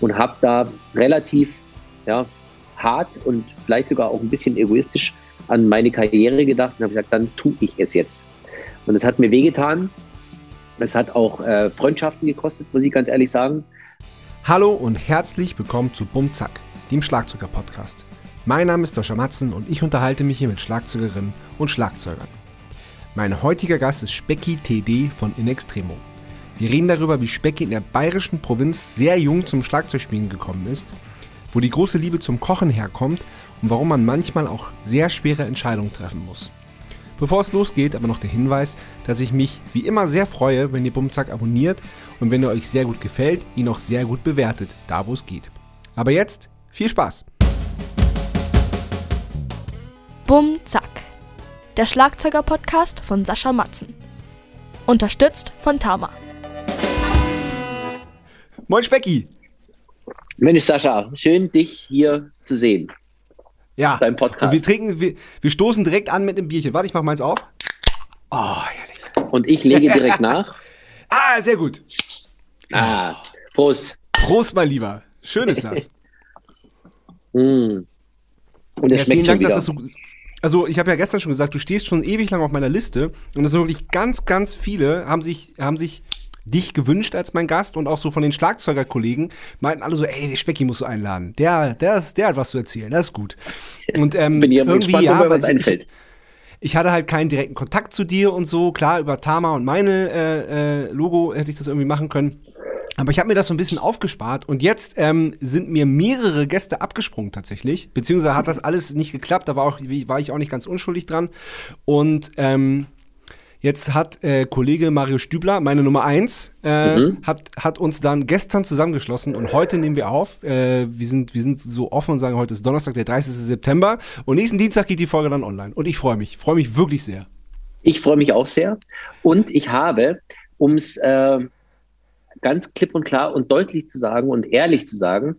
und habe da relativ ja, hart und vielleicht sogar auch ein bisschen egoistisch an meine Karriere gedacht und habe gesagt, dann tue ich es jetzt. Und es hat mir wehgetan. Es hat auch äh, Freundschaften gekostet, muss ich ganz ehrlich sagen. Hallo und herzlich willkommen zu Bumzack, dem Schlagzeuger-Podcast. Mein Name ist Sascha Matzen und ich unterhalte mich hier mit Schlagzeugerinnen und Schlagzeugern. Mein heutiger Gast ist Specki TD von In Extremo. Wir reden darüber, wie Specki in der bayerischen Provinz sehr jung zum Schlagzeugspielen gekommen ist, wo die große Liebe zum Kochen herkommt und warum man manchmal auch sehr schwere Entscheidungen treffen muss. Bevor es losgeht, aber noch der Hinweis, dass ich mich wie immer sehr freue, wenn ihr Bumzack abonniert und wenn er euch sehr gut gefällt, ihn auch sehr gut bewertet, da wo es geht. Aber jetzt viel Spaß! Bumzack, der Schlagzeuger-Podcast von Sascha Matzen. Unterstützt von Tama. Moin Specki! Mensch, Sascha, schön, dich hier zu sehen. Ja. Beim Podcast. Und wir trinken, wir, wir stoßen direkt an mit einem Bierchen. Warte, ich mach meins auf. Oh, herrlich. Und ich lege direkt nach. Ah, sehr gut. Ah, Prost. Prost, mein Lieber. Schön ist das. Mm. Und es Ja, schmeckt vielen Dank, dass das so. Also, ich habe ja gestern schon gesagt, du stehst schon ewig lang auf meiner Liste. Und es sind wirklich ganz, ganz viele, haben sich, haben sich dich gewünscht als mein Gast und auch so von den Schlagzeugerkollegen meinten alle so, ey, der Specki musst du einladen. Der, der, ist, der hat was zu erzählen, das ist gut. Und ähm, Bin ich irgendwie, gespannt, ja, was ich, einfällt. ich hatte halt keinen direkten Kontakt zu dir und so. Klar, über Tama und meine äh, äh, Logo hätte ich das irgendwie machen können. Aber ich habe mir das so ein bisschen aufgespart und jetzt ähm, sind mir mehrere Gäste abgesprungen tatsächlich. Beziehungsweise hat das alles nicht geklappt, da war, auch, war ich auch nicht ganz unschuldig dran. Und ähm, jetzt hat äh, Kollege Mario Stübler, meine Nummer eins, äh, Mhm. hat, hat uns dann gestern zusammengeschlossen und heute nehmen wir auf. Äh, wir, sind, wir sind so offen und sagen, heute ist Donnerstag, der 30. September und nächsten Dienstag geht die Folge dann online. Und ich freue mich, freue mich wirklich sehr. Ich freue mich auch sehr. Und ich habe, um es äh, ganz klipp und klar und deutlich zu sagen und ehrlich zu sagen,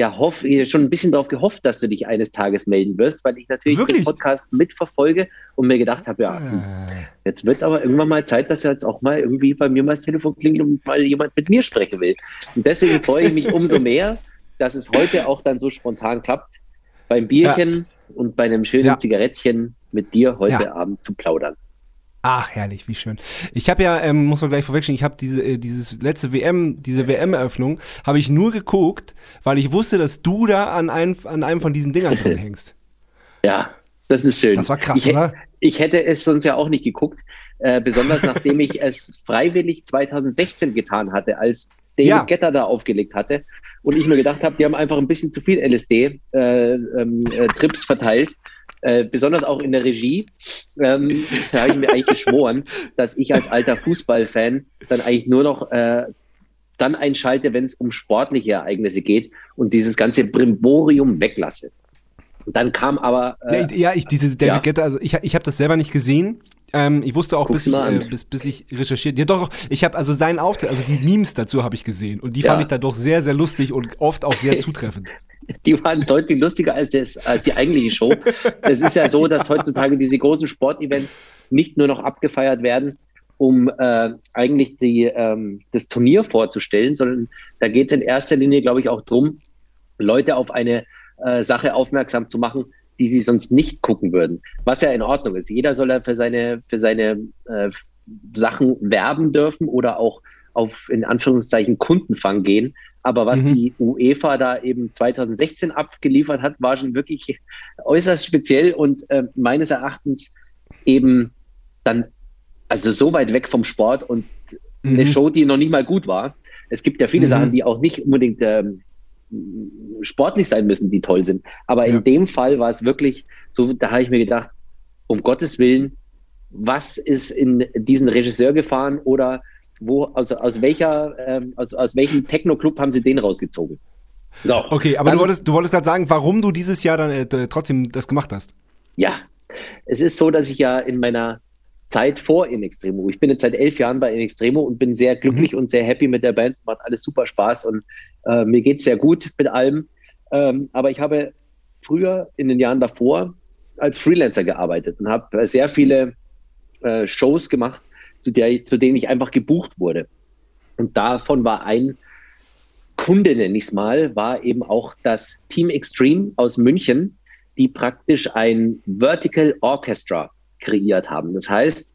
ja, hoff, schon ein bisschen darauf gehofft, dass du dich eines Tages melden wirst, weil ich natürlich Wirklich? den Podcast mitverfolge und mir gedacht habe, ja, Äh, jetzt wird es aber irgendwann mal Zeit, dass jetzt auch mal irgendwie bei mir mal das Telefon klingelt und mal jemand mit mir sprechen will. Und deswegen freue ich mich umso mehr, dass es heute auch dann so spontan klappt, beim Bierchen und bei einem schönen Ja. Zigarettchen mit dir heute Ja. Abend zu plaudern. Ach, herrlich, wie schön. Ich habe ja, ähm, muss man gleich vorwechseln, ich habe diese, äh, dieses letzte WM, diese WM-Eröffnung, habe ich nur geguckt, weil ich wusste, dass du da an einem, an einem von diesen Dingern drin hängst. Ja, das ist schön. Das war krass, ich, oder? Ich hätte es sonst ja auch nicht geguckt, äh, besonders nachdem ich es freiwillig 2016 getan hatte, als David Ja. Getter da aufgelegt hatte und ich mir gedacht habe, die haben einfach ein bisschen zu viel LSD-Trips äh, ähm, äh, verteilt. Äh, besonders auch in der Regie. Ähm, da habe ich mir eigentlich geschworen, dass ich als alter Fußballfan dann eigentlich nur noch äh, dann einschalte, wenn es um sportliche Ereignisse geht und dieses ganze Brimborium weglasse. Und dann kam aber äh, Ja, ich, diese David ja. Guetta, also ich, ich habe das selber nicht gesehen. Ähm, ich wusste auch, bis ich, äh, bis, bis ich recherchiert. Ja, doch, ich habe also seinen Auftritt, also die Memes dazu habe ich gesehen. Und die Ja. fand ich dann doch sehr, sehr lustig und oft auch sehr zutreffend. Die waren deutlich lustiger als, das, als die eigentliche Show. Es ist ja so, dass heutzutage diese großen Sportevents nicht nur noch abgefeiert werden, um äh, eigentlich die, ähm, das Turnier vorzustellen, sondern da geht es in erster Linie, glaube ich, auch darum, Leute auf eine äh, Sache aufmerksam zu machen, die sie sonst nicht gucken würden. Was ja in Ordnung ist. Jeder soll ja für seine, für seine äh, Sachen werben dürfen oder auch auf in Anführungszeichen Kundenfang gehen. Aber was Mhm. die UEFA da eben 2016 abgeliefert hat, war schon wirklich äußerst speziell und äh, meines Erachtens eben dann also so weit weg vom Sport und eine Mhm. Show, die noch nicht mal gut war. Es gibt ja viele Mhm. Sachen, die auch nicht unbedingt ähm, sportlich sein müssen, die toll sind. Aber Ja. in dem Fall war es wirklich so, da habe ich mir gedacht, um Gottes Willen, was ist in diesen Regisseur gefahren oder wo, aus, aus welcher, ähm, aus, aus welchem Techno-Club haben sie den rausgezogen? So. Okay, aber Dann- du wolltest, du wolltest gerade sagen, warum du dieses Jahr dann äh, trotzdem das gemacht hast. Ja, es ist so, dass ich ja in meiner Zeit vor In Extremo, ich bin jetzt seit elf Jahren bei In Extremo und bin sehr glücklich und sehr happy mit der Band, macht alles super Spaß und äh, mir geht es sehr gut mit allem. Ähm, aber ich habe früher in den Jahren davor als Freelancer gearbeitet und habe sehr viele äh, Shows gemacht, zu, der, zu denen ich einfach gebucht wurde. Und davon war ein Kunde, nenne ich es mal, war eben auch das Team Extreme aus München, die praktisch ein Vertical Orchestra kreiert haben. Das heißt,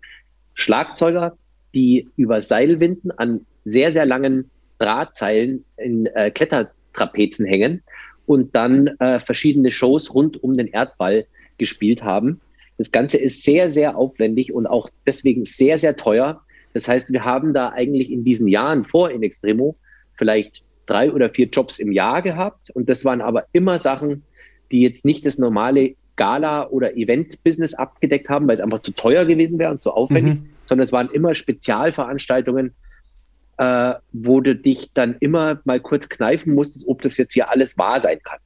Schlagzeuger, die über Seilwinden an sehr, sehr langen Drahtseilen in äh, Klettertrapezen hängen und dann äh, verschiedene Shows rund um den Erdball gespielt haben. Das Ganze ist sehr, sehr aufwendig und auch deswegen sehr, sehr teuer. Das heißt, wir haben da eigentlich in diesen Jahren vor In Extremo vielleicht drei oder vier Jobs im Jahr gehabt. Und das waren aber immer Sachen, die jetzt nicht das normale Gala- oder Event-Business abgedeckt haben, weil es einfach zu teuer gewesen wäre und zu aufwendig, mhm. sondern es waren immer Spezialveranstaltungen, äh, wo du dich dann immer mal kurz kneifen musstest, ob das jetzt hier alles wahr sein kann.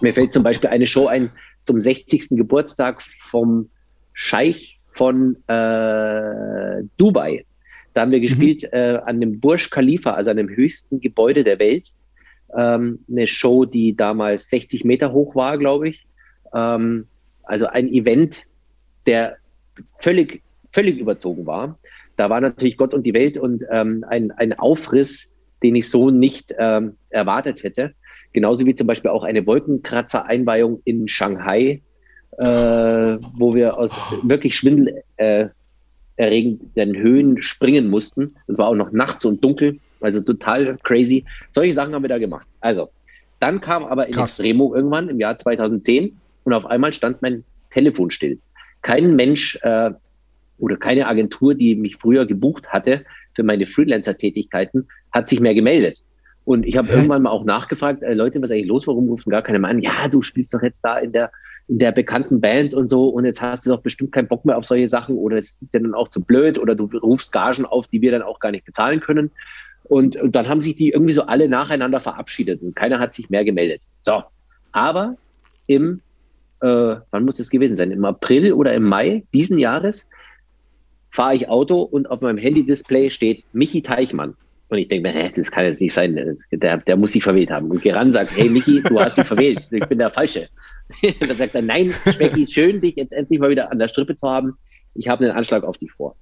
Mir fällt zum Beispiel eine Show ein zum 60. Geburtstag vom Scheich von äh, Dubai. Da haben wir mhm. gespielt mhm. äh, an dem Burj Khalifa, also an dem höchsten Gebäude der Welt. Ähm, eine Show, die damals 60 Meter hoch war, glaube ich. Ähm, also ein Event, der völlig, völlig überzogen war. Da war natürlich Gott und die Welt und ähm, ein, ein Aufriss, den ich so nicht ähm, erwartet hätte. Genauso wie zum Beispiel auch eine Wolkenkratzer-Einweihung in Shanghai, äh, wo wir aus wirklich Schwindel äh, erregenden Höhen springen mussten. Es war auch noch nachts und dunkel, also total crazy. Solche Sachen haben wir da gemacht. Also, dann kam aber in Krass. Extremo irgendwann im Jahr 2010 und auf einmal stand mein Telefon still. Kein Mensch äh, oder keine Agentur, die mich früher gebucht hatte für meine Freelancer-Tätigkeiten, hat sich mehr gemeldet. Und ich habe irgendwann mal auch nachgefragt, äh, Leute, was ist eigentlich los? Warum rufen gar keiner mehr an? Ja, du spielst doch jetzt da in der in der bekannten Band und so und jetzt hast du doch bestimmt keinen Bock mehr auf solche Sachen oder es ist dir dann auch zu blöd oder du rufst Gagen auf, die wir dann auch gar nicht bezahlen können. Und, und dann haben sich die irgendwie so alle nacheinander verabschiedet und keiner hat sich mehr gemeldet. So, aber im, äh, wann muss das gewesen sein? Im April oder im Mai diesen Jahres fahre ich Auto und auf meinem Handy-Display steht Michi Teichmann. Und ich denke mir, das kann jetzt nicht sein, der, der muss sich verwählt haben. Und Geran sagt, hey Michi, du hast dich verwählt, ich bin der Falsche. dann sagt er, nein, Specki, schön, dich jetzt endlich mal wieder an der Strippe zu haben. Ich habe einen Anschlag auf dich vor.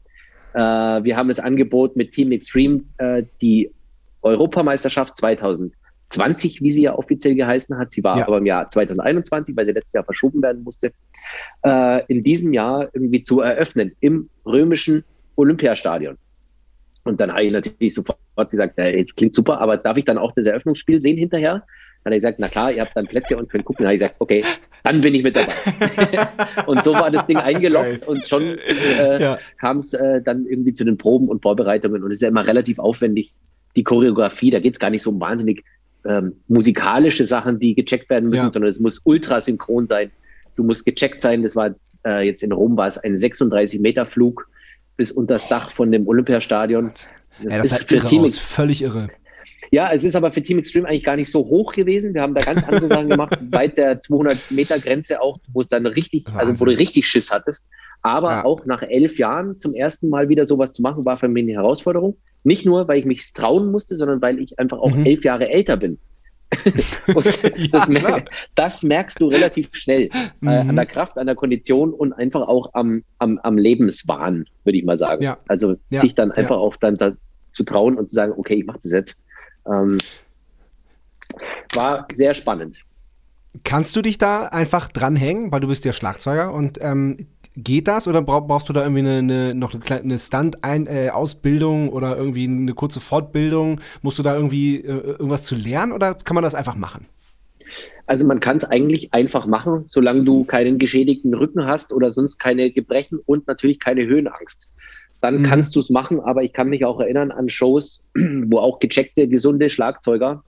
Äh, wir haben das Angebot mit Team Extreme, äh, die Europameisterschaft 2020, wie sie ja offiziell geheißen hat. Sie war ja. aber im Jahr 2021, weil sie letztes Jahr verschoben werden musste, äh, in diesem Jahr irgendwie zu eröffnen im römischen Olympiastadion. Und dann habe ich natürlich sofort gesagt, hey, klingt super, aber darf ich dann auch das Eröffnungsspiel sehen hinterher? Dann hat er gesagt, na klar, ihr habt dann Plätze und könnt gucken. Dann habe ich gesagt, okay, dann bin ich mit dabei. und so war das Ding eingeloggt und schon äh, ja. kam es äh, dann irgendwie zu den Proben und Vorbereitungen. Und es ist ja immer relativ aufwendig, die Choreografie. Da geht es gar nicht so um wahnsinnig ähm, musikalische Sachen, die gecheckt werden müssen, ja. sondern es muss ultra synchron sein. Du musst gecheckt sein. Das war äh, jetzt in Rom war es ein 36 Meter Flug bis unter das Dach von dem Olympiastadion. Das, ja, das ist für Team aus, völlig irre. Ja, es ist aber für Team Extreme eigentlich gar nicht so hoch gewesen. Wir haben da ganz andere Sachen gemacht, weit der 200 Meter Grenze auch, wo es dann richtig, Wahnsinn. also wo du richtig Schiss hattest. Aber ja. auch nach elf Jahren zum ersten Mal wieder sowas zu machen, war für mich eine Herausforderung. Nicht nur, weil ich mich trauen musste, sondern weil ich einfach auch mhm. elf Jahre älter bin. ja, das, mer das, merkst du relativ schnell mhm. äh, an mhm. der Kraft, an der Kondition und einfach auch am, am, am Lebenswahn, würde ich mal sagen. Ja. Also sich dann einfach auch dann zu trauen und zu sagen, okay, ich mache das jetzt. Ähm, war sehr spannend. Kannst du dich da einfach dranhängen, weil du bist ja Schlagzeuger und ähm, geht das oder brauchst du da irgendwie eine, eine noch eine kleine Stunt-Ausbildung äh, oder irgendwie eine kurze Fortbildung? Musst du da irgendwie äh, irgendwas zu lernen oder kann man das einfach machen? Also man kann es eigentlich einfach machen, solange du keinen geschädigten Rücken hast oder sonst keine Gebrechen und natürlich keine Höhenangst dann mhm. kannst du es machen. Aber ich kann mich auch erinnern an Shows, wo auch gecheckte, gesunde Schlagzeuger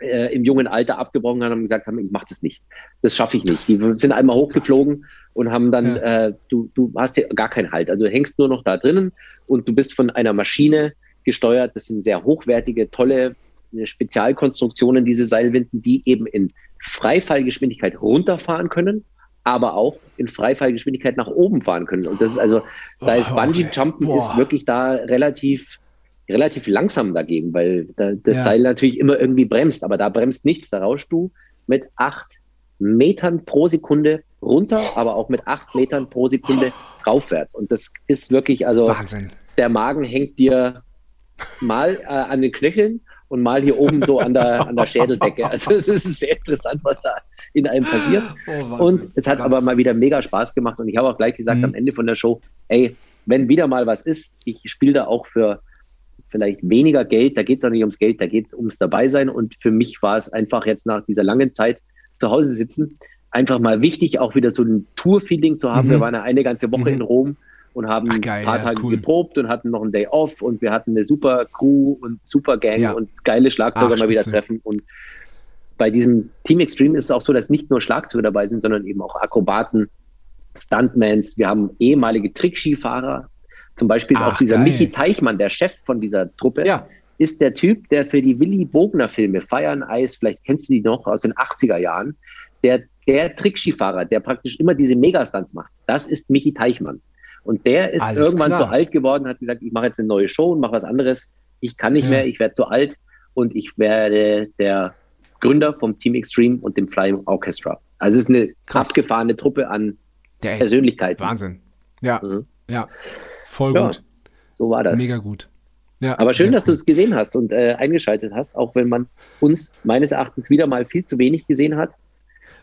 äh, im jungen Alter abgebrochen haben und gesagt haben, ich mache das nicht. Das schaffe ich nicht. Die sind einmal hochgeflogen und haben dann, ja. äh, du, du hast ja gar keinen Halt. Also du hängst nur noch da drinnen und du bist von einer Maschine gesteuert. Das sind sehr hochwertige, tolle äh, Spezialkonstruktionen, diese Seilwinden, die eben in Freifallgeschwindigkeit runterfahren können aber auch in Freifallgeschwindigkeit nach oben fahren können. Und das ist also, da ist Bungee Jumpen okay. ist wirklich da relativ, relativ langsam dagegen, weil da, das ja. Seil natürlich immer irgendwie bremst, aber da bremst nichts. Da rauschst du mit acht Metern pro Sekunde runter, aber auch mit acht Metern pro Sekunde raufwärts. Und das ist wirklich, also Wahnsinn. der Magen hängt dir mal äh, an den Knöcheln und mal hier oben so an der, an der Schädeldecke. Also es ist sehr interessant, was da in einem passiert. Oh, und es hat Krass. aber mal wieder mega Spaß gemacht. Und ich habe auch gleich gesagt mhm. am Ende von der Show, ey, wenn wieder mal was ist, ich spiele da auch für vielleicht weniger Geld, da geht es auch nicht ums Geld, da geht es ums Dabeisein. Und für mich war es einfach jetzt nach dieser langen Zeit zu Hause sitzen, einfach mal wichtig, auch wieder so ein Tour-Feeling zu haben. Mhm. Wir waren ja eine ganze Woche mhm. in Rom und haben Ach, geil, ein paar Tage cool. geprobt und hatten noch einen Day off und wir hatten eine super Crew und super Gang ja. und geile Schlagzeuger Ach, mal wieder treffen. Und bei diesem Team Extreme ist es auch so, dass nicht nur Schlagzeuger dabei sind, sondern eben auch Akrobaten, Stuntmans. Wir haben ehemalige Trickskifahrer. Zum Beispiel ist Ach, auch dieser geil. Michi Teichmann, der Chef von dieser Truppe. Ja. Ist der Typ, der für die Willy Bogner Filme Feiern Eis, vielleicht kennst du die noch aus den 80er Jahren, der, der Trickskifahrer, der praktisch immer diese Megastunts macht, das ist Michi Teichmann. Und der ist Alles irgendwann klar. zu alt geworden, hat gesagt, ich mache jetzt eine neue Show und mache was anderes. Ich kann nicht ja. mehr, ich werde zu alt und ich werde der Gründer vom Team Extreme und dem Flying Orchestra. Also es ist eine Krass. abgefahrene Truppe an der Persönlichkeiten. Wahnsinn. Ja, mhm. ja, voll ja, gut. So war das. Mega gut. Ja, Aber schön, dass cool. du es gesehen hast und äh, eingeschaltet hast, auch wenn man uns meines Erachtens wieder mal viel zu wenig gesehen hat.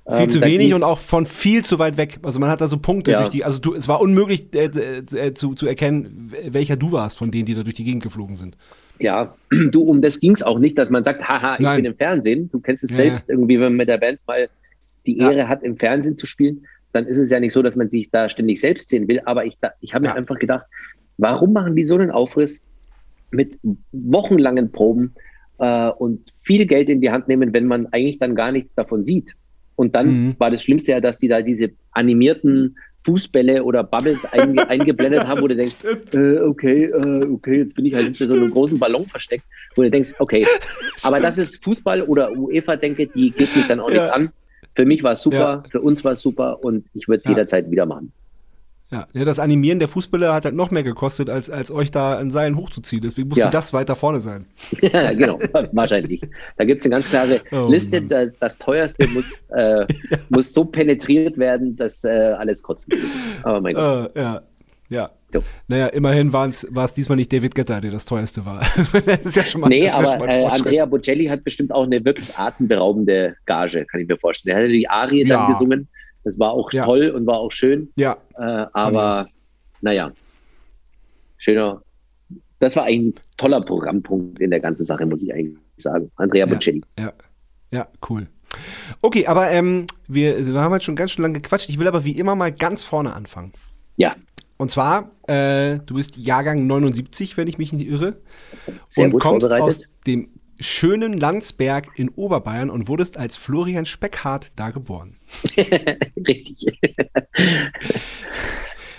Viel ähm, zu wenig und auch von viel zu weit weg. Also man hat da so Punkte ja. durch die, also du, es war unmöglich äh, äh, zu, zu erkennen, welcher du warst von denen, die da durch die Gegend geflogen sind. Ja, du, um das ging es auch nicht, dass man sagt, haha, ich Nein. bin im Fernsehen. Du kennst es ja, selbst irgendwie, wenn man mit der Band mal die Ehre hat, im Fernsehen zu spielen, dann ist es ja nicht so, dass man sich da ständig selbst sehen will. Aber ich, ich habe mir einfach gedacht, warum machen die so einen Aufriss mit wochenlangen Proben äh, und viel Geld in die Hand nehmen, wenn man eigentlich dann gar nichts davon sieht? Und dann mhm. war das Schlimmste ja, dass die da diese animierten Fußbälle oder Bubbles einge eingeblendet haben, wo du denkst, äh, okay, äh, okay, jetzt bin ich halt hinter so einem großen Ballon versteckt, wo du denkst, okay, aber das ist Fußball oder UEFA, denke, die geht mich dann auch ja. nichts an. Für mich war es super, ja. für uns war es super und ich würde es ja. jederzeit wieder machen. Ja, das Animieren der Fußballer hat halt noch mehr gekostet, als, als euch da ein Seilen hochzuziehen. Deswegen musste ja. das weiter vorne sein. ja, genau, wahrscheinlich. Da gibt es eine ganz klare oh, Liste. Das, das, teuerste muss, äh, muss so penetriert werden, dass äh, alles kotzen geht. Aber mein Gott. Uh, ja, ja. So. Naja, immerhin war es diesmal nicht David Getter, der das teuerste war. das ist ja schon mal, nee, aber äh, Andrea Bocelli hat bestimmt auch eine wirklich atemberaubende Gage, kann ich mir vorstellen. Er hat die Arie dann gesungen das war auch ja. toll und war auch schön. Ja. Äh, aber naja, schöner. Das war ein toller Programmpunkt in der ganzen Sache, muss ich eigentlich sagen. Andrea Bocelli. Ja, ja, cool. Okay, aber ähm, wir, wir haben jetzt schon ganz schön lange gequatscht. Ich will aber wie immer mal ganz vorne anfangen. Ja. Und zwar, äh, du bist Jahrgang 79, wenn ich mich nicht irre. Sehr und kommst aus dem schönen Landsberg in Oberbayern und wurdest als Florian Speckhardt da geboren. Richtig.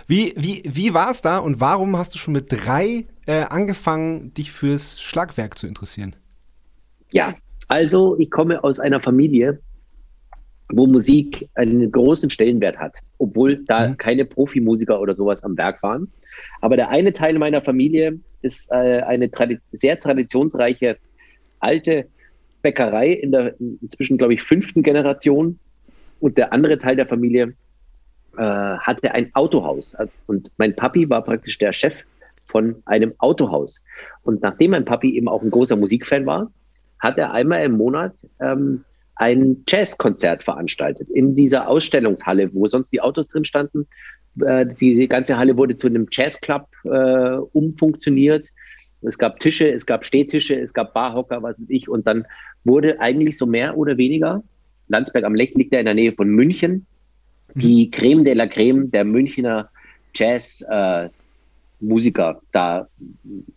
wie wie, wie war es da und warum hast du schon mit drei äh, angefangen, dich fürs Schlagwerk zu interessieren? Ja, also ich komme aus einer Familie, wo Musik einen großen Stellenwert hat, obwohl da mhm. keine Profimusiker oder sowas am Werk waren. Aber der eine Teil meiner Familie ist äh, eine tradi sehr traditionsreiche alte Bäckerei in der inzwischen, glaube ich, fünften Generation. Und der andere Teil der Familie äh, hatte ein Autohaus. Und mein Papi war praktisch der Chef von einem Autohaus. Und nachdem mein Papi eben auch ein großer Musikfan war, hat er einmal im Monat ähm, ein Jazzkonzert veranstaltet in dieser Ausstellungshalle, wo sonst die Autos drin standen. Äh, die ganze Halle wurde zu einem Jazzclub äh, umfunktioniert. Es gab Tische, es gab Stehtische, es gab Barhocker, was weiß ich. Und dann wurde eigentlich so mehr oder weniger, Landsberg am Lech liegt ja in der Nähe von München, mhm. die Creme de la Creme der Münchner Jazz-Musiker äh, da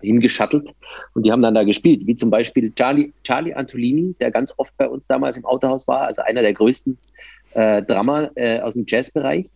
hingeschattelt. Und die haben dann da gespielt, wie zum Beispiel Charlie, Charlie Antolini, der ganz oft bei uns damals im Autohaus war, also einer der größten äh, Drama äh, aus dem Jazzbereich.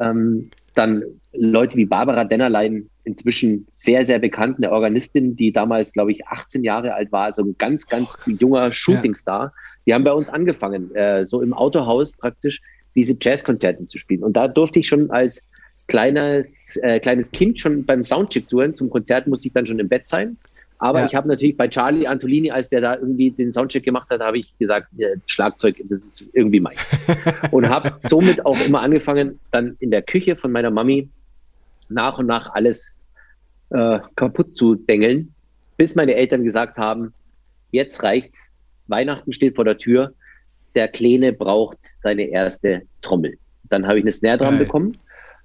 Ähm, dann Leute wie Barbara Dennerlein, inzwischen sehr, sehr bekannt, eine Organistin, die damals, glaube ich, 18 Jahre alt war, also ein ganz, ganz oh, junger Shootingstar. Ja. Die haben bei uns angefangen, äh, so im Autohaus praktisch diese Jazzkonzerte zu spielen. Und da durfte ich schon als kleines, äh, kleines Kind schon beim Soundcheck touren. Zum Konzert musste ich dann schon im Bett sein. Aber ja. ich habe natürlich bei Charlie Antolini, als der da irgendwie den Soundcheck gemacht hat, habe ich gesagt, ja, Schlagzeug, das ist irgendwie meins. und habe somit auch immer angefangen, dann in der Küche von meiner Mami nach und nach alles äh, kaputt zu dengeln, bis meine Eltern gesagt haben, jetzt reicht's. Weihnachten steht vor der Tür. Der Kleine braucht seine erste Trommel. Dann habe ich eine Snare Geil. bekommen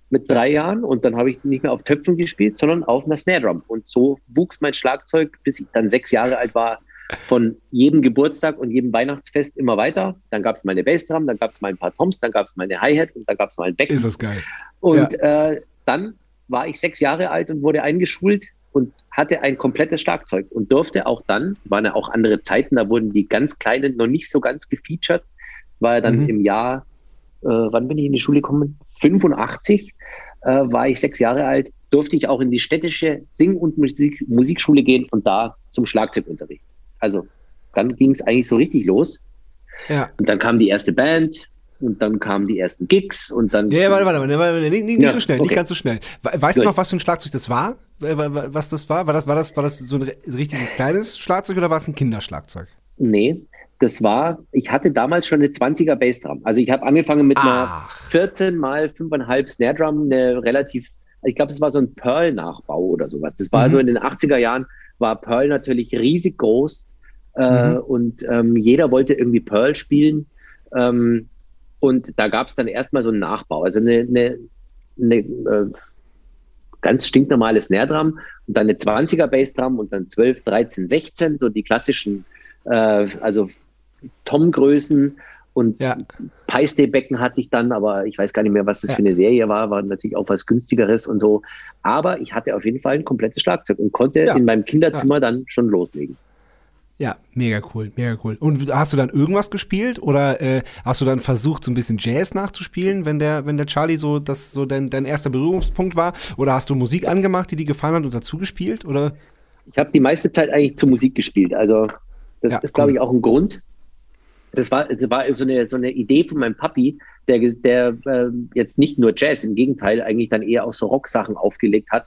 mit drei Jahren und dann habe ich nicht mehr auf Töpfen gespielt, sondern auf einer Snare Drum. Und so wuchs mein Schlagzeug, bis ich dann sechs Jahre alt war, von jedem Geburtstag und jedem Weihnachtsfest immer weiter. Dann gab es meine Bassdrum, dann gab es mal ein paar Toms, dann gab es meine Hi-Hat und dann gab es mal ein Becken. Ist das geil. Und äh, dann war ich sechs Jahre alt und wurde eingeschult und hatte ein komplettes Schlagzeug und durfte auch dann, waren ja auch andere Zeiten, da wurden die ganz Kleinen noch nicht so ganz gefeatured, war ja dann Mhm. im Jahr, äh, wann bin ich in die Schule gekommen? 85 äh, war ich sechs Jahre alt, durfte ich auch in die städtische Sing- und Musik Musikschule gehen und da zum Schlagzeugunterricht. Also dann ging es eigentlich so richtig los. Ja. Und dann kam die erste Band und dann kamen die ersten Gigs und dann. Ja, ja, warte, warte, warte, warte nicht, nicht, Ja, so schnell, okay. nicht ganz so schnell. We- Weißt du Gut. noch, was für ein Schlagzeug das war? Wa- wa- Was das war? War das, war das, war das so ein richtiges kleines Schlagzeug oder war es ein Kinderschlagzeug? Nee, das war, ich hatte damals schon eine 20er Bassdrum. Also ich habe angefangen mit einer Ach. 14 mal 5,5 Snare Drum, eine relativ, ich glaube, es war so ein Pearl-Nachbau oder sowas. Das war Mhm. so in den 80er Jahren, war Pearl natürlich riesig groß äh, Mhm. und ähm, jeder wollte irgendwie Pearl spielen. Ähm, und da gab es dann erstmal so einen Nachbau, also eine, eine, eine äh, ganz stinknormale Snare Drum und dann eine 20er Bassdrum und dann 12, 13, 16, so die klassischen, äh, also Tom-Größen und Ja. Peistay-Becken hatte ich dann, aber ich weiß gar nicht mehr, was das Ja. für eine Serie war, war natürlich auch was günstigeres und so. Aber ich hatte auf jeden Fall ein komplettes Schlagzeug und konnte Ja. in meinem Kinderzimmer dann schon loslegen. Ja, mega cool, mega cool. Und hast du dann irgendwas gespielt oder äh, hast du dann versucht, so ein bisschen Jazz nachzuspielen, wenn der, wenn der Charlie so das so dein, dein erster Berührungspunkt war? Oder hast du Musik angemacht, die dir gefallen hat und dazu gespielt? Oder? Ich habe die meiste Zeit eigentlich zur Musik gespielt. Also das Ja, ist, glaube cool. ich, auch ein Grund. Das war, das war so, eine, so eine Idee von meinem Papi, der, der ähm, jetzt nicht nur Jazz, im Gegenteil, eigentlich dann eher auch so Rocksachen aufgelegt hat.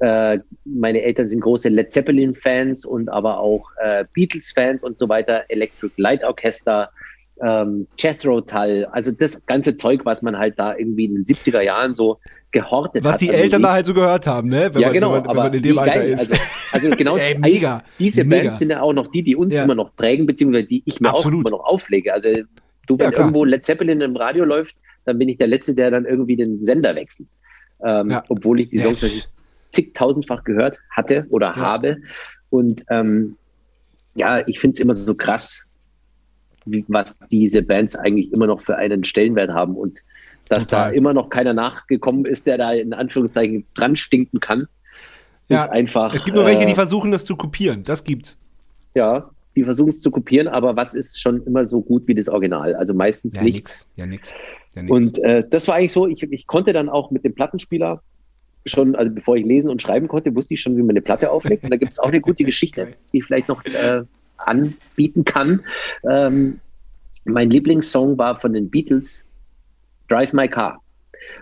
Äh, meine Eltern sind große Led Zeppelin-Fans und aber auch äh, Beatles-Fans und so weiter, Electric Light Orchester, ähm, Jethro Tull, also das ganze Zeug, was man halt da irgendwie in den 70er Jahren so gehortet Was hat. die an Eltern da halt so gehört haben, ne? Wenn ja, man, genau, wenn man, wenn aber man in dem Alter geil. ist. Also, also genau, Ey, mega. diese mega. Bands sind ja auch noch die, die uns Ja. immer noch prägen, beziehungsweise die ich mir Absolut. auch immer noch auflege. Also du, wenn Ja, irgendwo Led Zeppelin im Radio läuft, dann bin ich der Letzte, der dann irgendwie den Sender wechselt. Ähm, Ja. Obwohl ich die. Songs natürlich zigtausendfach gehört hatte oder habe. Und ähm, ja, ich finde es immer so krass, wie, was diese Bands eigentlich immer noch für einen Stellenwert haben und dass da Total. immer noch keiner nachgekommen ist, der da in Anführungszeichen dran stinken kann, Ja. ist einfach. Es gibt nur welche, äh, die versuchen, das zu kopieren. Das gibt's. ja, die versuchen es zu kopieren, aber was ist schon immer so gut wie das Original? Also meistens Ja, nicht. nix. Ja, nix. Ja, nix. Und äh, das war eigentlich so, ich, ich konnte dann auch mit dem Plattenspieler schon, also bevor ich lesen und schreiben konnte, wusste ich schon, wie man eine Platte auflegt. Und da gibt es auch eine gute Geschichte, die ich vielleicht noch äh, anbieten kann. Ähm, mein Lieblingssong war von den Beatles Drive My Car.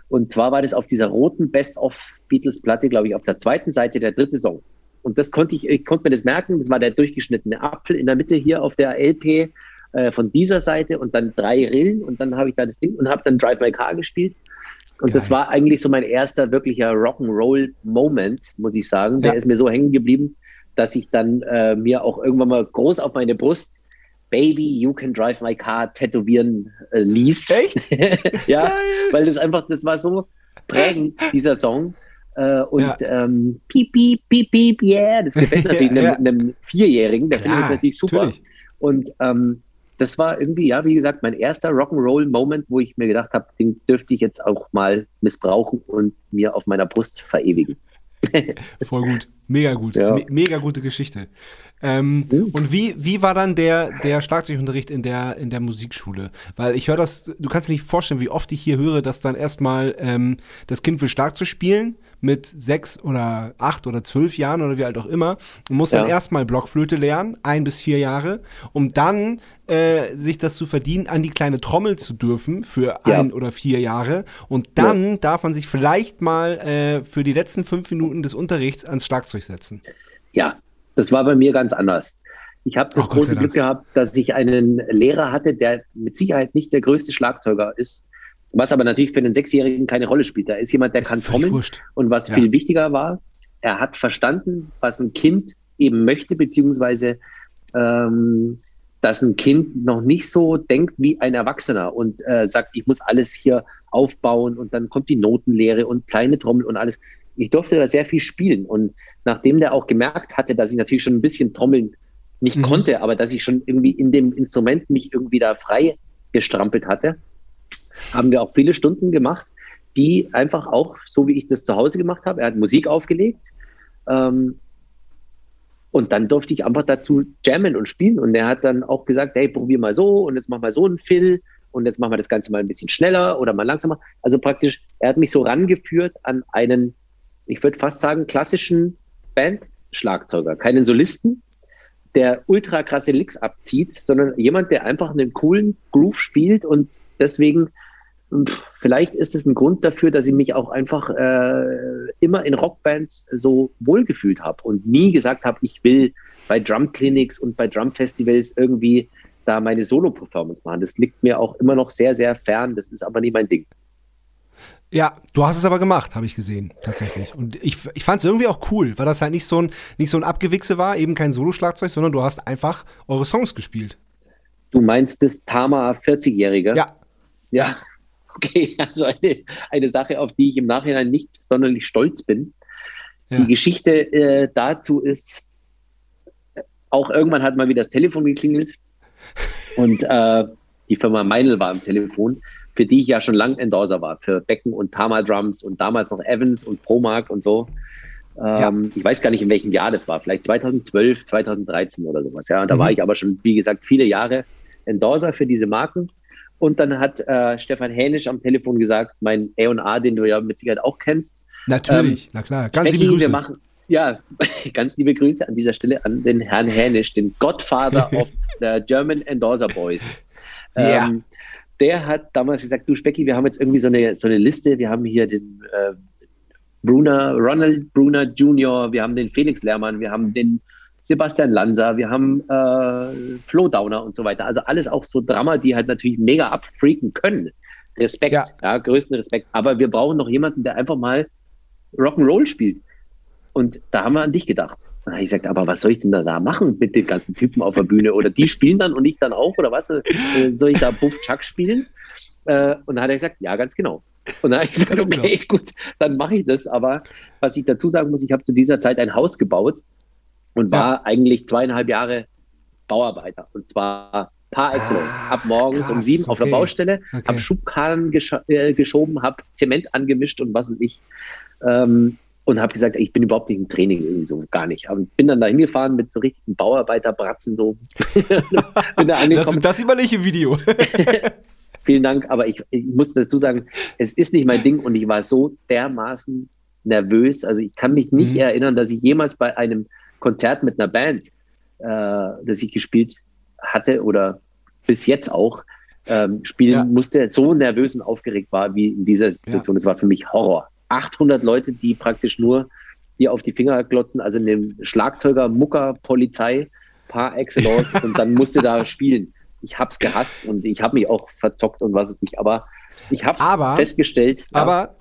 Und zwar war das auf dieser roten Best-of-Beatles-Platte, glaube ich, auf der zweiten Seite der dritte Song. Und das konnte ich, ich konnte mir das merken. Das war der durchgeschnittene Apfel in der Mitte hier auf der LP äh, von dieser Seite und dann drei Rillen und dann habe ich da das Ding und habe dann Drive My Car gespielt. Und das Geil. war eigentlich so mein erster wirklicher Rock'n'Roll-Moment, muss ich sagen. Der Ja. ist mir so hängen geblieben, dass ich dann äh, mir auch irgendwann mal groß auf meine Brust Baby, you can drive my car tätowieren äh, ließ. Echt? ja, Geil. weil das einfach, das war so prägend, dieser Song. Äh, und Ja. ähm, piep, piep, piep, piep, yeah, das gefällt natürlich Ja, ja. einem, einem Vierjährigen, der findet das natürlich super. natürlich. Und ähm, das war irgendwie, ja, wie gesagt, mein erster Rock'n'Roll-Moment, wo ich mir gedacht habe, den dürfte ich jetzt auch mal missbrauchen und mir auf meiner Brust verewigen. Voll gut. Mega gut. Ja. Me mega gute Geschichte. Ähm, Mhm. Und wie, wie war dann der, der Schlagzeugunterricht in der, in der Musikschule? Weil ich höre das, du kannst dir nicht vorstellen, wie oft ich hier höre, dass dann erstmal ähm, das Kind will Schlagzeug spielen mit sechs oder acht oder zwölf Jahren oder wie alt auch immer und muss dann Ja. erstmal Blockflöte lernen, ein bis vier Jahre, um dann äh, sich das zu verdienen, an die kleine Trommel zu dürfen für Ja. ein oder vier Jahre. Und dann darf man sich vielleicht mal äh, für die letzten fünf Minuten des Unterrichts ans Schlagzeug setzen. Ja, das war bei mir ganz anders. Ich habe das Gott große. Glück gehabt, dass ich einen Lehrer hatte, der mit Sicherheit nicht der größte Schlagzeuger ist, was aber natürlich für einen Sechsjährigen keine Rolle spielt. Da ist jemand, der Ist kann trommeln. wurscht. Und was Ja. viel wichtiger war, er hat verstanden, was ein Kind eben möchte, beziehungsweise ähm, dass ein Kind noch nicht so denkt wie ein Erwachsener und äh, sagt, ich muss alles hier aufbauen und dann kommt die Notenlehre und kleine Trommel und alles. Ich durfte da sehr viel spielen und nachdem der auch gemerkt hatte, dass ich natürlich schon ein bisschen Trommeln nicht mhm. konnte, aber dass ich schon irgendwie in dem Instrument mich irgendwie da frei gestrampelt hatte, haben wir auch viele Stunden gemacht, die einfach auch, so wie ich das zu Hause gemacht habe, er hat Musik aufgelegt ähm, und dann durfte ich einfach dazu jammen und spielen und er hat dann auch gesagt, hey, probier mal so und jetzt mach mal so einen Fill und jetzt machen wir das Ganze mal ein bisschen schneller oder mal langsamer. Also praktisch, er hat mich so rangeführt an einen, ich würde fast sagen, klassischen Band-Schlagzeuger, keinen Solisten, der ultra krasse Licks abzieht, sondern jemand, der einfach einen coolen Groove spielt und deswegen vielleicht ist es ein Grund dafür, dass ich mich auch einfach äh, immer in Rockbands so wohlgefühlt habe und nie gesagt habe, ich will bei Drum Clinics und bei Drum Festivals irgendwie da meine Solo-Performance machen. Das liegt mir auch immer noch sehr, sehr fern. Das ist aber nie mein Ding. Ja, du hast es aber gemacht, habe ich gesehen, tatsächlich. Und ich, ich fand es irgendwie auch cool, weil das halt nicht so ein, nicht so ein Abgewichse war, eben kein Solo-Schlagzeug, sondern du hast einfach eure Songs gespielt. Du meinst das Tama 40-Jährige? Ja. Ja, okay. Also eine, eine Sache, auf die ich im Nachhinein nicht sonderlich stolz bin. Ja. Die Geschichte äh, dazu ist, auch irgendwann hat mal wieder das Telefon geklingelt und äh, die Firma Meinl war am Telefon für die ich ja schon lange Endorser war, für Becken und Tama Drums und damals noch Evans und Promark und so. Ähm, ja. Ich weiß gar nicht, in welchem Jahr das war, vielleicht 2012, 2013 oder sowas. Ja, und da mhm. war ich aber schon, wie gesagt, viele Jahre Endorser für diese Marken. Und dann hat äh, Stefan Hänisch am Telefon gesagt, mein A&A, den du ja mit Sicherheit auch kennst. Natürlich, ähm, na klar, ganz Becky, liebe Grüße. Wir machen, ja, ganz liebe Grüße an dieser Stelle an den Herrn Hänisch, den Godfather of the German Endorser Boys. Ja. Ähm, der hat damals gesagt, du Specki, wir haben jetzt irgendwie so eine, so eine Liste, wir haben hier den äh, Brunner, Ronald Brunner Jr., wir haben den Felix Lehrmann, wir haben den Sebastian Lanza, wir haben äh, Flo Downer und so weiter. Also alles auch so Drama, die halt natürlich mega abfreaken können. Respekt, ja. ja, größten Respekt. Aber wir brauchen noch jemanden, der einfach mal Rock'n'Roll spielt. Und da haben wir an dich gedacht. Da habe ich gesagt, aber was soll ich denn da, da machen mit den ganzen Typen auf der Bühne? Oder die spielen dann und ich dann auch? Oder was? Äh, soll ich da Buff Chuck spielen? Äh, und dann hat er gesagt, ja, ganz genau. Und dann habe ich gesagt, okay, genau. gut, dann mache ich das. Aber was ich dazu sagen muss, ich habe zu dieser Zeit ein Haus gebaut und war ja. eigentlich zweieinhalb Jahre Bauarbeiter. Und zwar par excellence. Ah, ab morgens krass, um sieben okay. auf der Baustelle, okay. habe Schubkarren gesch äh, geschoben, habe Zement angemischt und was weiß ich. Ähm, und habe gesagt, ich bin überhaupt nicht im Training irgendwie so, gar nicht. Aber bin dann da hingefahren mit so richtigen Bauarbeiterbratzen so. bin da angekommen. Das, das überlege ich im Video. Vielen Dank, aber ich, ich muss dazu sagen, es ist nicht mein Ding und ich war so dermaßen nervös. Also ich kann mich nicht mhm. erinnern, dass ich jemals bei einem Konzert mit einer Band, äh, das ich gespielt hatte oder bis jetzt auch, ähm, spielen ja. musste, so nervös und aufgeregt war wie in dieser Situation. Es ja. war für mich Horror. 800 Leute, die praktisch nur die auf die Finger glotzen, also eine Schlagzeuger, Mucker, Polizei, par excellence und dann musste da spielen. Ich hab's gehasst und ich habe mich auch verzockt und was es nicht, aber ich hab's aber, festgestellt. Ja. Aber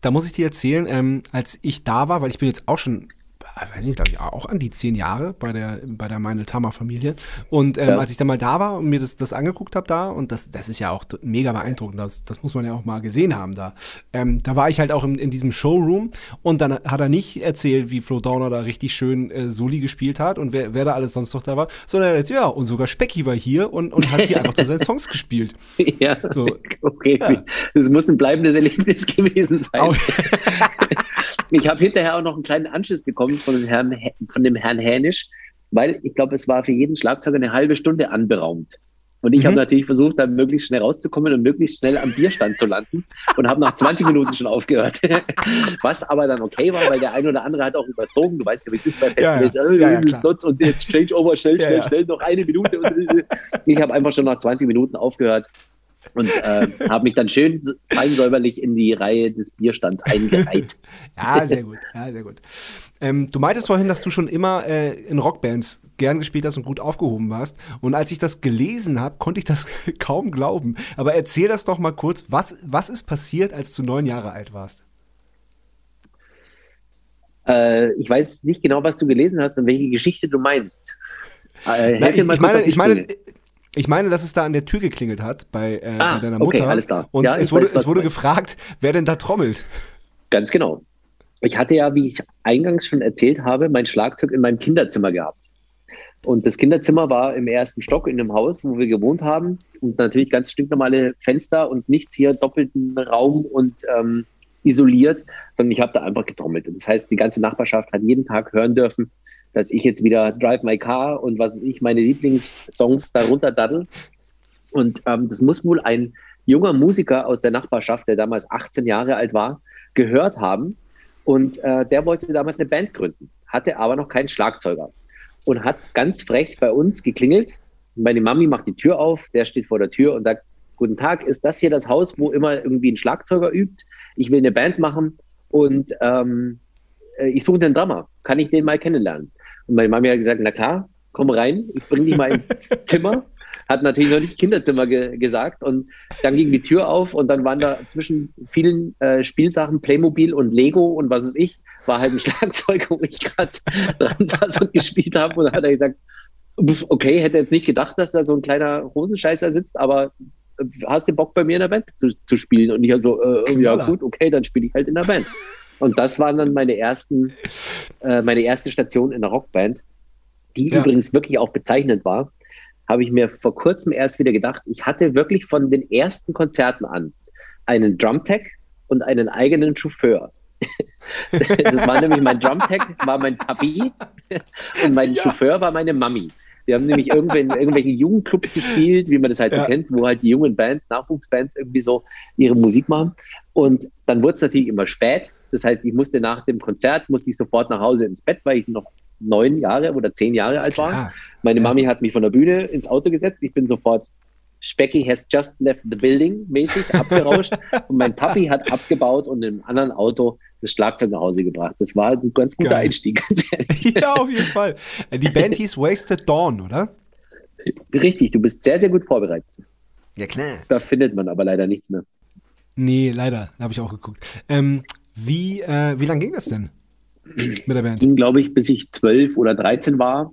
da muss ich dir erzählen, ähm, als ich da war, weil ich bin jetzt auch schon weiß nicht, glaube ich, auch an die zehn Jahre bei der, bei der Meinl-Tammer-Familie. Und ähm, ja. als ich dann mal da war und mir das, das angeguckt habe da, und das, das ist ja auch mega beeindruckend, das, das muss man ja auch mal gesehen haben da. Ähm, da war ich halt auch in, in diesem Showroom und dann hat er nicht erzählt, wie Flo Downer da richtig schön äh, Soli gespielt hat und wer, wer da alles sonst noch da war, sondern er hat ja, und sogar Specky war hier und, und hat hier einfach zu seinen Songs gespielt. Ja, so. okay. Ja. Das muss ein bleibendes Erlebnis gewesen sein. Ich habe hinterher auch noch einen kleinen Anschluss bekommen von dem Herrn, von dem Herrn Hänisch, weil ich glaube, es war für jeden Schlagzeuger eine halbe Stunde anberaumt. Und ich mhm. habe natürlich versucht, dann möglichst schnell rauszukommen und möglichst schnell am Bierstand zu landen und habe nach 20 Minuten schon aufgehört. Was aber dann okay war, weil der eine oder andere hat auch überzogen. Du weißt ja, wie es ist bei Festivals. Ja, ja. Ja, ja Slots und jetzt Changeover, schnell, schnell, schnell, noch eine Minute. ich habe einfach schon nach 20 Minuten aufgehört und äh, habe mich dann schön feinsäuberlich in die Reihe des Bierstands eingereiht. ja, sehr gut, ja, sehr gut. Ähm, du meintest vorhin, dass du schon immer äh, in Rockbands gern gespielt hast und gut aufgehoben warst. Und als ich das gelesen habe, konnte ich das kaum glauben. Aber erzähl das doch mal kurz. Was, was ist passiert, als du neun Jahre alt warst? Äh, ich weiß nicht genau, was du gelesen hast und welche Geschichte du meinst. Äh, Nein, ich, ich, meine, ich, meine. Ich meine, dass es da an der Tür geklingelt hat bei, äh, Ah, bei deiner okay, Mutter. alles klar. Und Ja, es wurde, es wurde gefragt, wer denn da trommelt. Ganz genau. Ich hatte ja, wie ich eingangs schon erzählt habe, mein Schlagzeug in meinem Kinderzimmer gehabt. Und das Kinderzimmer war im ersten Stock in einem Haus, wo wir gewohnt haben. Und natürlich ganz stinknormale Fenster und nichts hier, doppelten Raum und ähm, isoliert, sondern ich habe da einfach getrommelt. Das heißt, die ganze Nachbarschaft hat jeden Tag hören dürfen, dass ich jetzt wieder Drive My Car und was ich, meine Lieblingssongs darunter daddel. Und ähm, das muss wohl ein junger Musiker aus der Nachbarschaft, der damals 18 Jahre alt war, gehört haben. Und äh, der wollte damals eine Band gründen, hatte aber noch keinen Schlagzeuger und hat ganz frech bei uns geklingelt. Meine Mami macht die Tür auf, der steht vor der Tür und sagt, guten Tag, ist das hier das Haus, wo immer irgendwie ein Schlagzeuger übt? Ich will eine Band machen und ähm, äh, ich suche einen Drummer. Kann ich den mal kennenlernen? Und meine Mami hat gesagt, na klar, komm rein, ich bringe dich mal ins Zimmer. Hat natürlich noch nicht Kinderzimmer ge gesagt. Und dann ging die Tür auf und dann waren da zwischen vielen äh, Spielsachen, Playmobil und Lego und was weiß ich, war halt ein Schlagzeug, wo ich gerade dran saß und gespielt habe. Und dann hat er gesagt, "Pf, okay, hätte jetzt nicht gedacht, dass da so ein kleiner Hosenscheißer sitzt, aber äh, hast du Bock bei mir in der Band zu, zu spielen? Und ich halt so, äh, ja gut, okay, dann spiele ich halt in der Band. Und das waren dann meine ersten, äh, meine erste Station in der Rockband, die Ja. übrigens wirklich auch bezeichnend war. Habe ich mir vor kurzem erst wieder gedacht, ich hatte wirklich von den ersten Konzerten an einen Drumtech und einen eigenen Chauffeur. das war nämlich mein Drumtech, war mein Papi und mein Ja. Chauffeur war meine Mami. Wir haben nämlich irgendwo in irgendwelchen Jugendclubs gespielt, wie man das halt Ja. so kennt, wo halt die jungen Bands, Nachwuchsbands irgendwie so ihre Musik machen. Und dann wurde es natürlich immer spät. Das heißt, ich musste nach dem Konzert, musste ich sofort nach Hause ins Bett, weil ich noch neun Jahre oder zehn Jahre alt war. Meine Ja. Mami hat mich von der Bühne ins Auto gesetzt. Ich bin sofort Specky has just left the building mäßig abgerauscht. und mein Papi hat abgebaut und im anderen Auto das Schlagzeug nach Hause gebracht. Das war ein ganz guter Geil. Einstieg, ganz ehrlich. Ja, auf jeden Fall. Äh, Die Band hieß Wasted Dawn, oder? Richtig, du bist sehr, sehr gut vorbereitet. Ja, klar. Da findet man aber leider nichts mehr. Nee, leider. Habe ich auch geguckt. Ähm, wie wie lange ging das denn mit der Band? Ging, glaube ich, bis ich zwölf oder dreizehn war.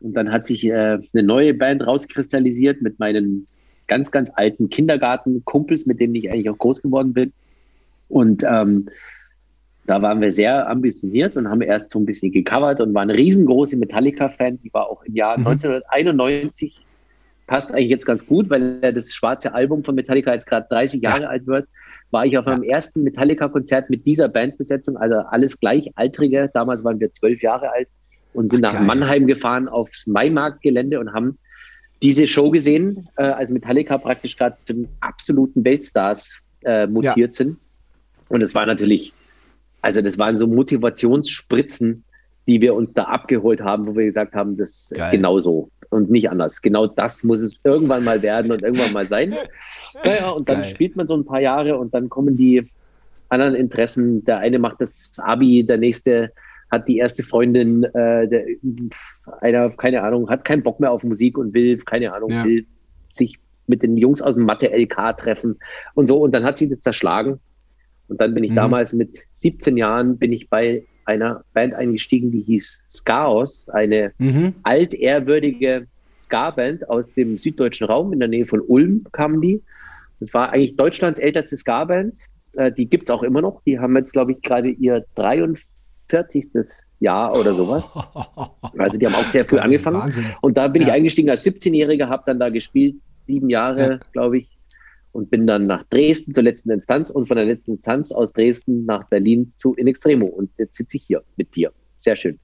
Und dann hat sich äh, eine neue Band rauskristallisiert mit meinen ganz, ganz alten Kindergartenkumpels, mit denen ich eigentlich auch groß geworden bin. Und ähm, da waren wir sehr ambitioniert und haben erst so ein bisschen gecovert und waren riesengroße Metallica-Fans. Ich war auch im Jahr Mhm. 1991, passt eigentlich jetzt ganz gut, weil ja das schwarze Album von Metallica jetzt gerade 30 Jahre alt wird, war ich auf Ja. meinem ersten Metallica-Konzert mit dieser Bandbesetzung, also alles Gleichaltrige. Damals waren wir zwölf Jahre alt und sind Ach, nach geil. Mannheim gefahren aufs Maimarktgelände und haben diese Show gesehen, äh, als Metallica praktisch gerade zu den absoluten Weltstars äh, mutiert sind. Und es war natürlich, also das waren so Motivationsspritzen, die wir uns da abgeholt haben, wo wir gesagt haben, das Geil. genau so und nicht anders. Genau das muss es irgendwann mal werden und irgendwann mal sein. Naja, und dann Geil. spielt man so ein paar Jahre und dann kommen die anderen Interessen. Der eine macht das Abi, der nächste hat die erste Freundin, äh, der, einer, keine Ahnung, hat keinen Bock mehr auf Musik und will, keine Ahnung, Ja. will sich mit den Jungs aus dem Mathe-LK treffen und so. Und dann hat sie das zerschlagen. Und dann bin ich Mhm. damals mit 17 Jahren, bin ich bei einer Band eingestiegen, die hieß Skaos, eine Mhm. altehrwürdige Ska-Band aus dem süddeutschen Raum, in der Nähe von Ulm kamen die. Das war eigentlich Deutschlands älteste Ska-Band. Äh, die gibt es auch immer noch. Die haben jetzt, glaube ich, gerade ihr 43. Jahr oder sowas. Also die haben auch sehr früh angefangen. Wahnsinn. Und da bin ich Ja. eingestiegen als 17-Jähriger, habe dann da gespielt, sieben Jahre, Ja. glaube ich, und bin dann nach Dresden zur letzten Instanz und von der letzten Instanz aus Dresden nach Berlin zu In Extremo. Und jetzt sitze ich hier mit dir. Sehr schön.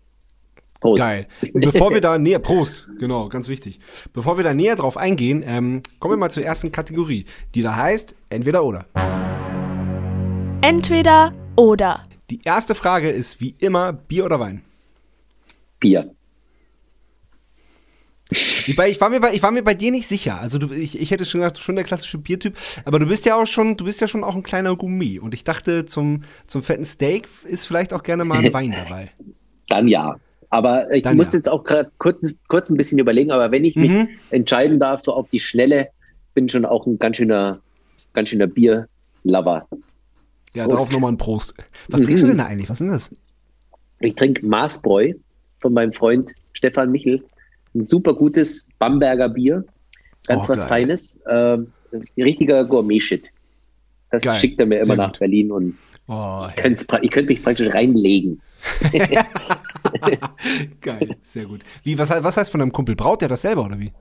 Prost. Geil. Und Bevor wir da näher, Prost, genau, ganz wichtig. Bevor wir da näher drauf eingehen, ähm, kommen wir mal zur ersten Kategorie, die da heißt entweder oder. Entweder oder. Die erste Frage ist wie immer Bier oder Wein. Bier. Ich, bei, ich, war mir bei, ich war mir bei dir nicht sicher. Also du, ich, ich hätte schon gedacht, schon der klassische Biertyp, aber du bist ja auch schon, du bist ja schon auch ein kleiner Gourmet. Und ich dachte, zum, zum fetten Steak ist vielleicht auch gerne mal ein Wein dabei. Dann ja. Aber ich Dann muss ja. jetzt auch gerade kurz, kurz ein bisschen überlegen, aber wenn ich mich Mhm. entscheiden darf, so auf die Schnelle, bin schon auch ein ganz schöner, ganz schöner Bier-Lover. Ja, Prost. darauf nochmal ein Prost. Was Mhm. trinkst du denn da eigentlich? Was ist denn das? Ich trinke Maßbräu von meinem Freund Stefan Michel. Ein super gutes Bamberger Bier. Ganz Oh, was geil. Feines. Ähm, richtiger Gourmet-Shit. Das Geil. schickt er mir Sehr immer nach gut. Berlin und Oh, ich könnte ich könnt mich praktisch reinlegen. geil, sehr gut. Wie, was, was heißt von deinem Kumpel? Braut der das selber oder wie?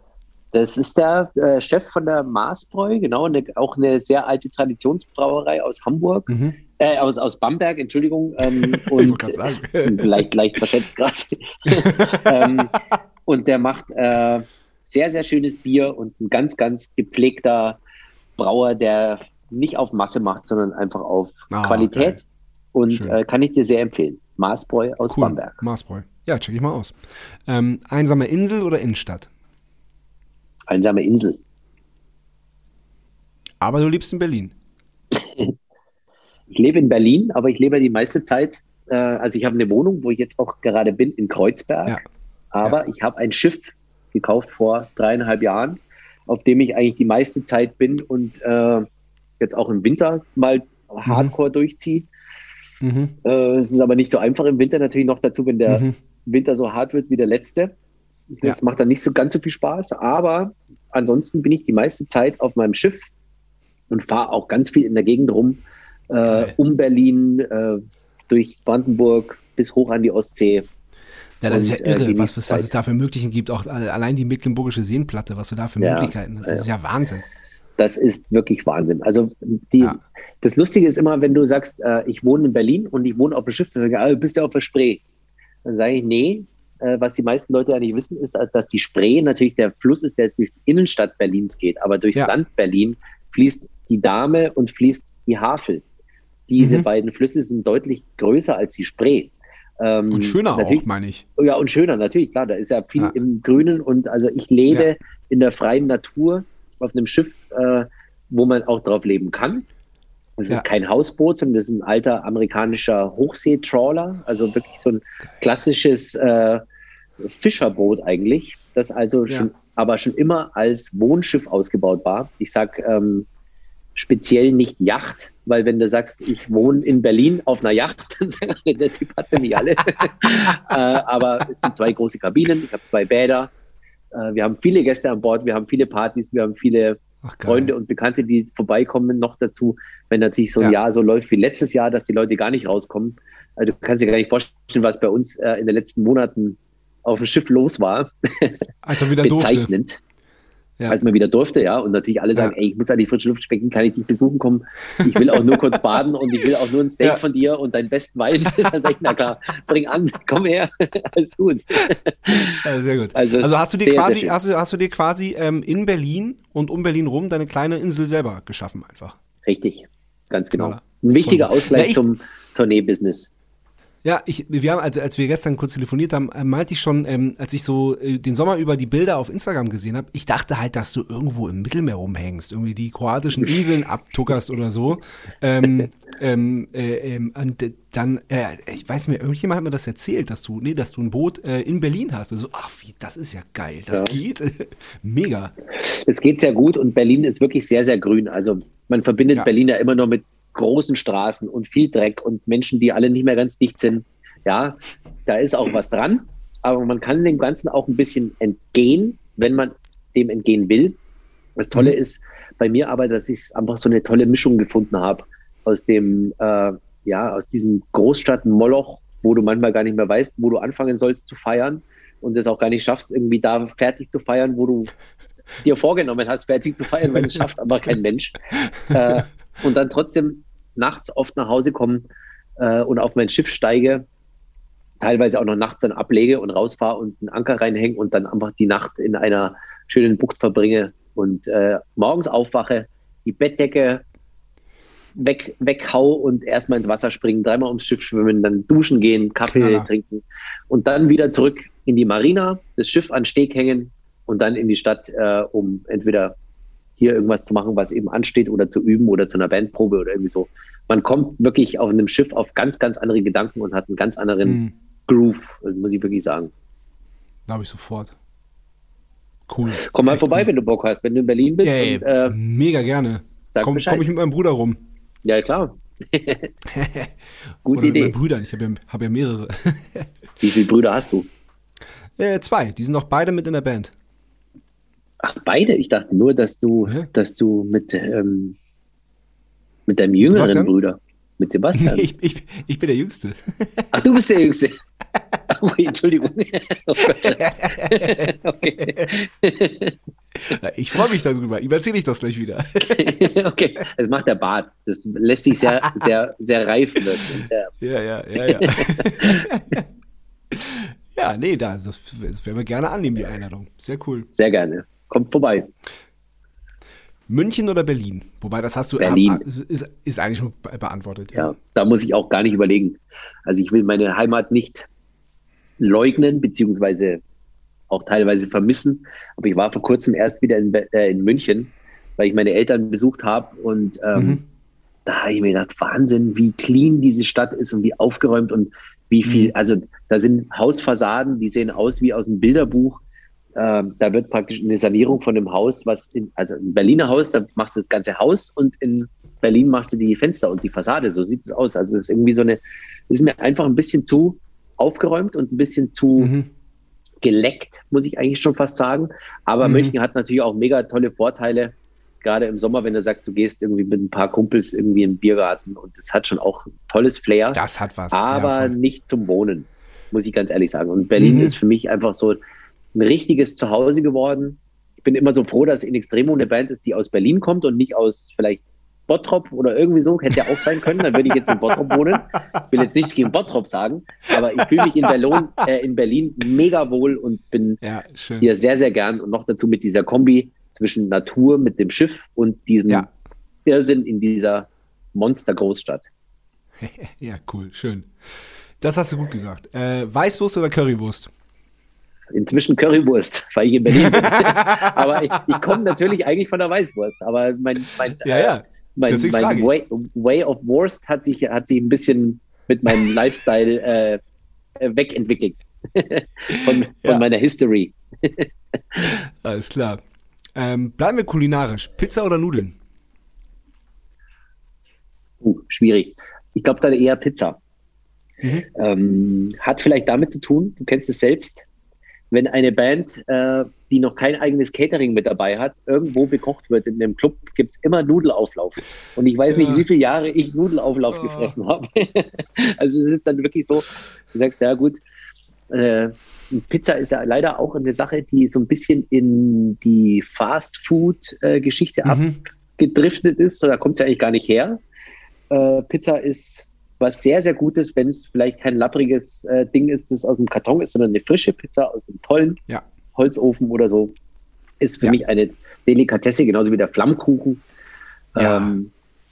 Das ist der äh, Chef von der Maßbräu, genau, eine, auch eine sehr alte Traditionsbrauerei aus Hamburg, Mhm. äh, aus, aus Bamberg, Entschuldigung. Ähm, Ich und wollte gerade äh, sagen. leicht, leicht verschätzt gerade. ähm, und der macht äh, sehr, sehr schönes Bier und ein ganz, ganz gepflegter Brauer, der nicht auf Masse macht, sondern einfach auf Ah, Qualität. geil. Und äh, kann ich dir sehr empfehlen. Maßbräu aus Cool. Bamberg. Maßbräu. Ja, check ich mal aus. Ähm, einsame Insel oder Innenstadt? Einsame Insel. Aber du lebst in Berlin. Ich lebe in Berlin, aber ich lebe die meiste Zeit, äh, also ich habe eine Wohnung, wo ich jetzt auch gerade bin, in Kreuzberg. Ja. Aber ich habe ein Schiff gekauft vor dreieinhalb Jahren, auf dem ich eigentlich die meiste Zeit bin und äh, jetzt auch im Winter mal hardcore durchziehe. Mhm. Äh, es ist aber nicht so einfach im Winter natürlich noch dazu, wenn der Mhm. Winter so hart wird wie der letzte. Das Ja. macht dann nicht so ganz so viel Spaß, aber ansonsten bin ich die meiste Zeit auf meinem Schiff und fahre auch ganz viel in der Gegend rum, äh, um Berlin, äh, durch Brandenburg bis hoch an die Ostsee. Ja, das ist ja Und, äh, irre, was, was, was es da für Möglichkeiten gibt. Auch alle- allein die Mecklenburgische Seenplatte, was du da für Ja, Möglichkeiten hast. Das ist ja Wahnsinn. Das ist wirklich Wahnsinn. Also die, Ja. das Lustige ist immer, wenn du sagst, äh, ich wohne in Berlin und ich wohne auf dem Schiff, dann sagen, ah, du bist ja auf der Spree. Dann sage ich, nee, äh, was die meisten Leute ja nicht wissen, ist, äh, dass die Spree natürlich der Fluss ist, der durch die Innenstadt Berlins geht, aber durchs Ja. Land Berlin fließt die Dame und fließt die Havel. Diese Mhm. beiden Flüsse sind deutlich größer als die Spree. Ähm, Und schöner auch, meine ich. ja, und schöner, natürlich, klar. Da ist ja viel Ja. im Grünen und also ich lebe Ja. in der freien Natur auf einem Schiff, äh, wo man auch drauf leben kann. Das Ja. ist kein Hausboot, sondern das ist ein alter amerikanischer Hochseetrawler, also wirklich so ein klassisches äh, Fischerboot eigentlich, das also schon, aber schon immer als Wohnschiff ausgebaut war. Ich sag ähm, speziell nicht Yacht, weil wenn du sagst, ich wohne in Berlin auf einer Yacht, dann sagen alle, der Typ hat sie nicht alle. äh, aber es sind zwei große Kabinen, ich habe zwei Bäder, äh, wir haben viele Gäste an Bord, wir haben viele Partys, wir haben viele Ach. Freunde und Bekannte, die vorbeikommen, noch dazu, wenn natürlich so ein Ja. Jahr so läuft wie letztes Jahr, dass die Leute gar nicht rauskommen. Also du kannst dir gar nicht vorstellen, was bei uns äh, in den letzten Monaten auf dem Schiff los war. Als er wieder. Bezeichnend. Ja. Als man wieder durfte, ja. Und natürlich alle sagen, Ja. ey, ich muss an die frische Luft schmecken, kann ich dich besuchen kommen. Ich will auch nur kurz baden und ich will auch nur ein Steak Ja. von dir und deinen besten Wein. da sag ich, na klar, bring an, komm her, alles gut. Ja, sehr gut. Also, Also hast du dir sehr, sehr quasi, schön. hast du, hast du dir quasi ähm, in Berlin und um Berlin rum deine kleine Insel selber geschaffen einfach. Richtig, ganz genau. Ein wichtiger. Ausgleich ich- zum Tournee-Business. Ja, ich, wir haben, also als wir gestern kurz telefoniert haben, äh, meinte ich schon, ähm, als ich so äh, den Sommer über die Bilder auf Instagram gesehen habe, ich dachte halt, dass du irgendwo im Mittelmeer rumhängst, irgendwie die kroatischen Inseln abtuckerst oder so. Ähm, ähm, äh, ähm, und dann, äh, ich weiß mir, irgendjemand hat mir das erzählt, dass du, nee, dass du ein Boot äh, in Berlin hast. Also, ach, wie, das ist ja geil, das Ja. geht. Mega. Es geht sehr gut und Berlin ist wirklich sehr, sehr grün. Also man verbindet Ja. Berlin ja immer noch mit großen Straßen und viel Dreck und Menschen, die alle nicht mehr ganz dicht sind. Ja, da ist auch was dran, aber man kann dem Ganzen auch ein bisschen entgehen, wenn man dem entgehen will. Das Tolle Mhm. ist bei mir aber, dass ich einfach so eine tolle Mischung gefunden habe aus dem, äh, ja, aus diesem Großstadt-Moloch, wo du manchmal gar nicht mehr weißt, wo du anfangen sollst zu feiern und es auch gar nicht schaffst, irgendwie da fertig zu feiern, wo du dir vorgenommen hast, fertig zu feiern, weil es schafft aber kein Mensch. Äh, und dann trotzdem nachts oft nach Hause kommen äh, und auf mein Schiff steige, teilweise auch noch nachts dann ablege und rausfahre und einen Anker reinhänge und dann einfach die Nacht in einer schönen Bucht verbringe und äh, morgens aufwache, die Bettdecke weg, weghau und erstmal ins Wasser springen, dreimal ums Schiff schwimmen, dann duschen gehen, Kaffee Knaller. trinken und dann wieder zurück in die Marina, das Schiff an Steg hängen und dann in die Stadt, äh, um entweder hier irgendwas zu machen, was eben ansteht oder zu üben oder zu einer Bandprobe oder irgendwie so. Man kommt wirklich auf einem Schiff auf ganz, ganz andere Gedanken und hat einen ganz anderen Mhm. Groove, muss ich wirklich sagen. Glaube ich sofort. Cool. Komm mal Echt cool. cool. wenn du Bock hast, wenn du in Berlin bist Ey, und äh, mega gerne. Komm, komm ich mit meinem Bruder rum. ja, klar. Gute Oder mit Idee. meinen Brüdern. Ich habe ja, hab ja mehrere. Wie viele Brüder hast du? Äh, zwei, die sind noch beide mit in der Band. Ach, beide? Ich dachte nur, dass du, Ja. dass du mit, ähm, mit deinem jüngeren Sebastian? Bruder, mit Sebastian. Nee, ich, ich, ich bin der Jüngste. Ach, du bist der Jüngste. Oh, Entschuldigung. Oh Gott, okay. Na, Ich freue mich darüber. Ihm erzähle ich das gleich wieder. okay, das macht der Bart. Das lässt sich sehr, sehr, sehr reif wirken. Sehr, Ja, ja, ja, ja. ja, nee, da, das, das werden wir gerne annehmen, die Einladung. Sehr cool. sehr gerne. Kommt vorbei. München oder Berlin? Wobei, das hast du Berlin. ah, ist, ist eigentlich schon be- beantwortet. Ja, da muss ich auch gar nicht überlegen. Also ich will meine Heimat nicht leugnen, beziehungsweise auch teilweise vermissen. Aber ich war vor kurzem erst wieder in, äh, in München, weil ich meine Eltern besucht habe. Und ähm, Mhm. da habe ich mir gedacht, Wahnsinn, wie clean diese Stadt ist und wie aufgeräumt und wie viel, Mhm. also da sind Hausfassaden, die sehen aus wie aus einem Bilderbuch. Ähm, da wird praktisch eine Sanierung von einem Haus, was in, also ein Berliner Haus, da machst du das ganze Haus und in Berlin machst du die Fenster und die Fassade, so sieht es aus. Also es ist irgendwie so eine, ist mir einfach ein bisschen zu aufgeräumt und ein bisschen zu Mhm. geleckt, muss ich eigentlich schon fast sagen. Aber Mhm. München hat natürlich auch mega tolle Vorteile, gerade im Sommer, wenn du sagst, du gehst irgendwie mit ein paar Kumpels irgendwie im Biergarten und es hat schon auch ein tolles Flair, Das hat was. aber ja, nicht zum Wohnen, muss ich ganz ehrlich sagen. Und Berlin Mhm. ist für mich einfach so ein richtiges Zuhause geworden. Ich bin immer so froh, dass In Extremo eine Band ist, die aus Berlin kommt und nicht aus vielleicht Bottrop oder irgendwie so, hätte ja auch sein können, dann würde ich jetzt in Bottrop wohnen. Ich will jetzt nichts gegen Bottrop sagen, aber ich fühle mich in Berlin, äh, in Berlin mega wohl und bin ja, hier sehr, sehr gern und noch dazu mit dieser Kombi zwischen Natur mit dem Schiff und diesem Ja. Irrsinn in dieser Monster-Großstadt. Ja, cool, schön. Das hast du gut gesagt. Äh, Weißwurst oder Currywurst? Inzwischen Currywurst, weil ich in Berlin bin. aber ich, ich komme natürlich eigentlich von der Weißwurst. Aber mein, mein, Ja, äh, ja. mein, deswegen mein ich. way, way of Wurst hat sich, hat sich ein bisschen mit meinem Lifestyle äh, äh, wegentwickelt. von, von Ja. meiner History. Alles klar. Ähm, bleiben wir kulinarisch. Pizza oder Nudeln? Uh, schwierig. Ich glaube dann eher Pizza. Mhm. Ähm, hat vielleicht damit zu tun, du kennst es selbst, wenn eine Band, äh, die noch kein eigenes Catering mit dabei hat, irgendwo bekocht wird in einem Club, gibt es immer Nudelauflauf. Und ich weiß Ja. nicht, wie viele Jahre ich Nudelauflauf Oh. gefressen habe. also es ist dann wirklich so, du sagst, ja gut, äh, Pizza ist ja leider auch eine Sache, die so ein bisschen in die Fast-Food-Geschichte Mhm. abgedriftet ist. So, da kommt es ja eigentlich gar nicht her. Äh, Pizza ist was sehr, sehr Gutes, wenn es vielleicht kein lappriges äh, Ding ist, das aus dem Karton ist, sondern eine frische Pizza aus einem tollen Ja. Holzofen oder so. Ist für Ja. mich eine Delikatesse, genauso wie der Flammkuchen. Ja. Ähm,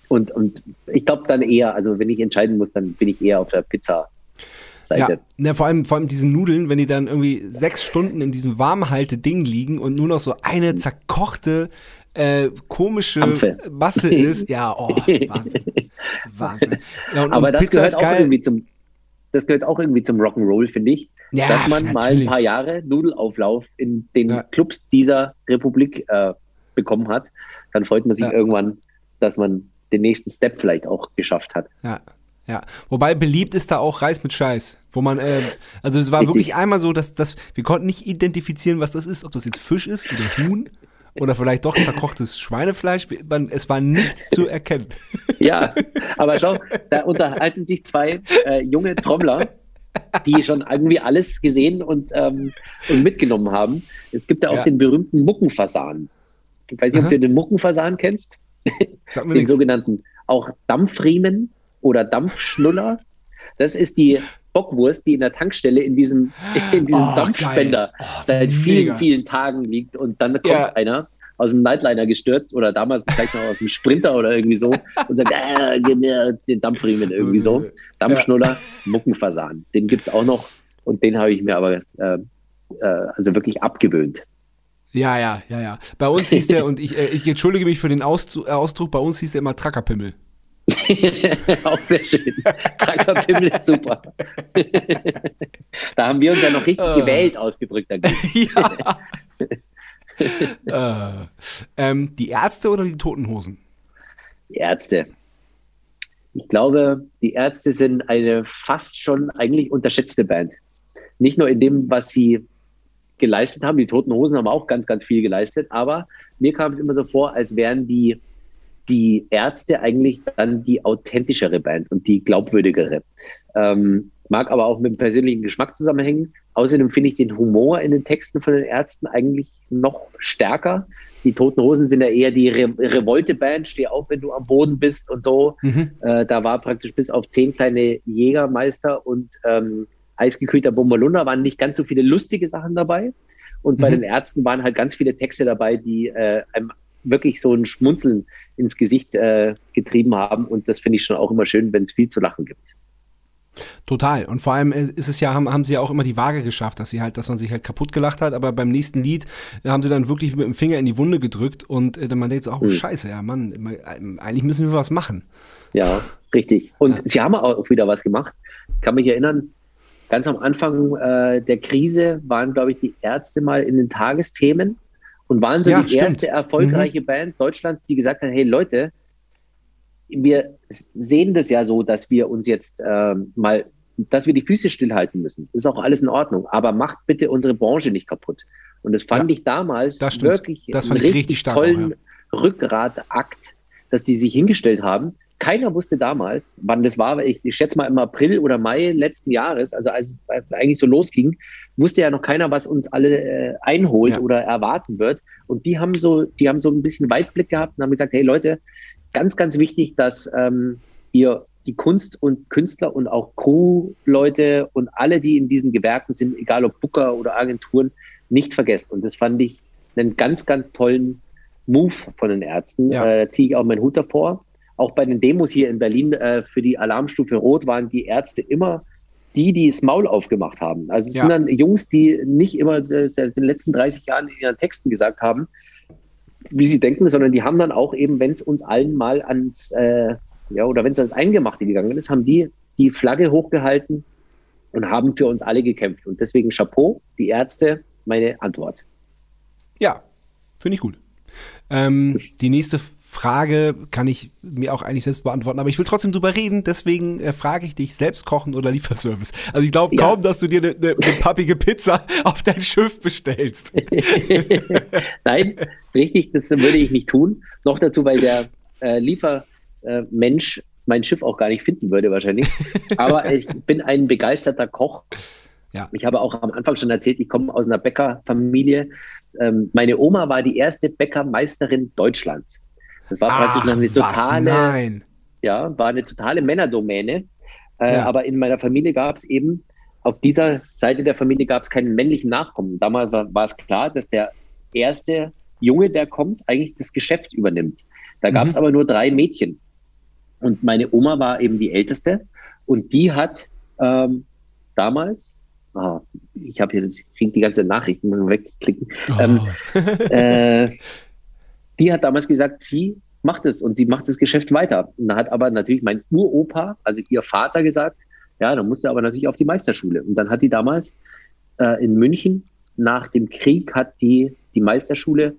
und, und ich glaube dann eher, also wenn ich entscheiden muss, dann bin ich eher auf der Pizza-Seite. Ja, ne, vor, allem, vor allem diese Nudeln, wenn die dann irgendwie sechs Stunden in diesem Warmhalte-Ding liegen und nur noch so eine zerkochte, äh, komische Ampfe. Masse ist. Ja, oh, Wahnsinn. Wahnsinn. Ja, und, Aber und das gehört auch irgendwie zum, das gehört auch irgendwie zum Rock'n'Roll, finde ich. Ja, dass man mal ein natürlich. paar Jahre Nudelauflauf in den Ja. Clubs dieser Republik äh, bekommen hat, dann freut man sich Ja. irgendwann, dass man den nächsten Step vielleicht auch geschafft hat. Ja, ja. Wobei beliebt ist da auch Reis mit Scheiß, wo man, äh, also es war Richtig. wirklich einmal so, dass, dass wir konnten nicht identifizieren, was das ist, ob das jetzt Fisch ist oder Huhn oder vielleicht doch zerkochtes Schweinefleisch. Es war nicht zu erkennen. Ja, aber schau, da unterhalten sich zwei äh, junge Trommler, die schon irgendwie alles gesehen und, ähm, und mitgenommen haben. Es gibt ja auch Ja. den berühmten Muckenfasan. Ich weiß nicht, Aha. ob du den Muckenfasan kennst. Sag mir den nichts. sogenannten auch Dampfriemen oder Dampfschnuller. Das ist die Bockwurst, die in der Tankstelle in diesem, in diesem Oh, Dampfspender. Oh, seit mega. vielen, vielen Tagen liegt und dann kommt Ja. einer aus dem Nightliner gestürzt oder damals vielleicht noch aus dem Sprinter oder irgendwie so und sagt, äh, gib mir den Dampfriemen irgendwie so. Dampfschnuller, Muckenfasan. Den gibt es auch noch und den habe ich mir aber äh, äh, also wirklich abgewöhnt. Ja, ja, ja, ja. Bei uns hieß der, und ich, äh, ich entschuldige mich für den Ausdruck, Ausdruck, bei uns hieß der immer Trackerpimmel. auch sehr schön. Trackerpimmel ist super. da haben wir uns ja noch richtig Ah. gewählt ausgedrückt. ja. äh, ähm, die Ärzte oder die Totenhosen? Die Ärzte. Ich glaube, die Ärzte sind eine fast schon eigentlich unterschätzte Band. Nicht nur in dem, was sie geleistet haben. Die Toten Hosen haben auch ganz, ganz viel geleistet. Aber mir kam es immer so vor, als wären die, die Ärzte eigentlich dann die authentischere Band und die glaubwürdigere. Ähm, mag aber auch mit dem persönlichen Geschmack zusammenhängen. Außerdem finde ich den Humor in den Texten von den Ärzten eigentlich noch stärker. Die Toten Hosen sind ja eher die Re Revolte-Band, steh auf, wenn du am Boden bist und so. Mhm. Äh, da war praktisch bis auf zehn kleine Jägermeister und ähm, eisgekühlter Bombalunda waren nicht ganz so viele lustige Sachen dabei. Und bei mhm. den Ärzten waren halt ganz viele Texte dabei, die äh, einem wirklich so ein Schmunzeln ins Gesicht äh, getrieben haben. Und das finde ich schon auch immer schön, wenn es viel zu lachen gibt. Total. Und vor allem äh, ist es ja, haben, haben sie ja auch immer die Waage geschafft, dass sie halt, dass man sich halt kaputt gelacht hat, aber beim nächsten Lied haben sie dann wirklich mit dem Finger in die Wunde gedrückt und äh, man denkt so, oh mhm. scheiße, ja Mann, äh, eigentlich müssen wir was machen. Ja, richtig. Und ja. sie haben auch wieder was gemacht. Ich kann mich erinnern, ganz am Anfang äh, der Krise waren, glaube ich, die Ärzte mal in den Tagesthemen und waren so ja, die stimmt. erste erfolgreiche mhm. Band Deutschlands, die gesagt hat, hey Leute, wir sehen das ja so, dass wir uns jetzt äh, mal, dass wir die Füße stillhalten müssen. Das ist auch alles in Ordnung. Aber macht bitte unsere Branche nicht kaputt. Und das fand ja, ich damals wirklich das fand einen ich richtig tollen auch, ja. Rückgratakt, dass die sich hingestellt haben. Keiner wusste damals, wann das war. Ich, ich schätze mal im April oder Mai letzten Jahres, also als es eigentlich so losging, wusste ja noch keiner, was uns alle äh, einholt ja. oder erwarten wird. Und die haben so, die haben so ein bisschen Weitblick gehabt und haben gesagt, hey Leute, ganz, ganz wichtig, dass ähm, ihr die Kunst und Künstler und auch Crew-Leute und alle, die in diesen Gewerken sind, egal ob Booker oder Agenturen, nicht vergesst. Und das fand ich einen ganz, ganz tollen Move von den Ärzten. Ja. Äh, da ziehe ich auch meinen Hut davor. Auch bei den Demos hier in Berlin äh, für die Alarmstufe Rot waren die Ärzte immer die, die das Maul aufgemacht haben. Also es ja. sind dann Jungs, die nicht immer äh, in den letzten 30 Jahren in ihren Texten gesagt haben, wie sie denken, sondern die haben dann auch eben, wenn es uns allen mal ans, äh, ja, oder wenn es ans Eingemachte gegangen ist, haben die die Flagge hochgehalten und haben für uns alle gekämpft. Und deswegen Chapeau, die Ärzte, meine Antwort. Ja, finde ich gut. Ähm, die nächste Frage kann ich mir auch eigentlich selbst beantworten, aber ich will trotzdem drüber reden, deswegen äh, frage ich dich, selbst kochen oder Lieferservice? Also ich glaube ja. kaum, dass du dir eine ne, ne pappige Pizza auf dein Schiff bestellst. Nein, richtig, das würde ich nicht tun. Noch dazu, weil der äh, Liefermensch äh, mein Schiff auch gar nicht finden würde wahrscheinlich. Aber ich bin ein begeisterter Koch. Ja. Ich habe auch am Anfang schon erzählt, ich komme aus einer Bäckerfamilie. Ähm, meine Oma war die erste Bäckermeisterin Deutschlands. Das war Ach, praktisch eine totale, Nein. ja, war eine totale Männerdomäne. Äh, ja. Aber in meiner Familie gab es eben, auf dieser Seite der Familie gab es keinen männlichen Nachkommen. Damals war, es klar, dass der erste Junge, der kommt, eigentlich das Geschäft übernimmt. Da gab es mhm. aber nur drei Mädchen. Und meine Oma war eben die älteste. Und die hat ähm, damals, oh, ich habe hier krieg die ganze Nachrichten wegklicken, oh. ähm, äh, die hat damals gesagt, sie macht es und sie macht das Geschäft weiter. Und da hat aber natürlich mein Uropa, also ihr Vater, gesagt, ja, dann musste aber natürlich auf die Meisterschule. Und dann hat die damals äh, in München nach dem Krieg hat die die Meisterschule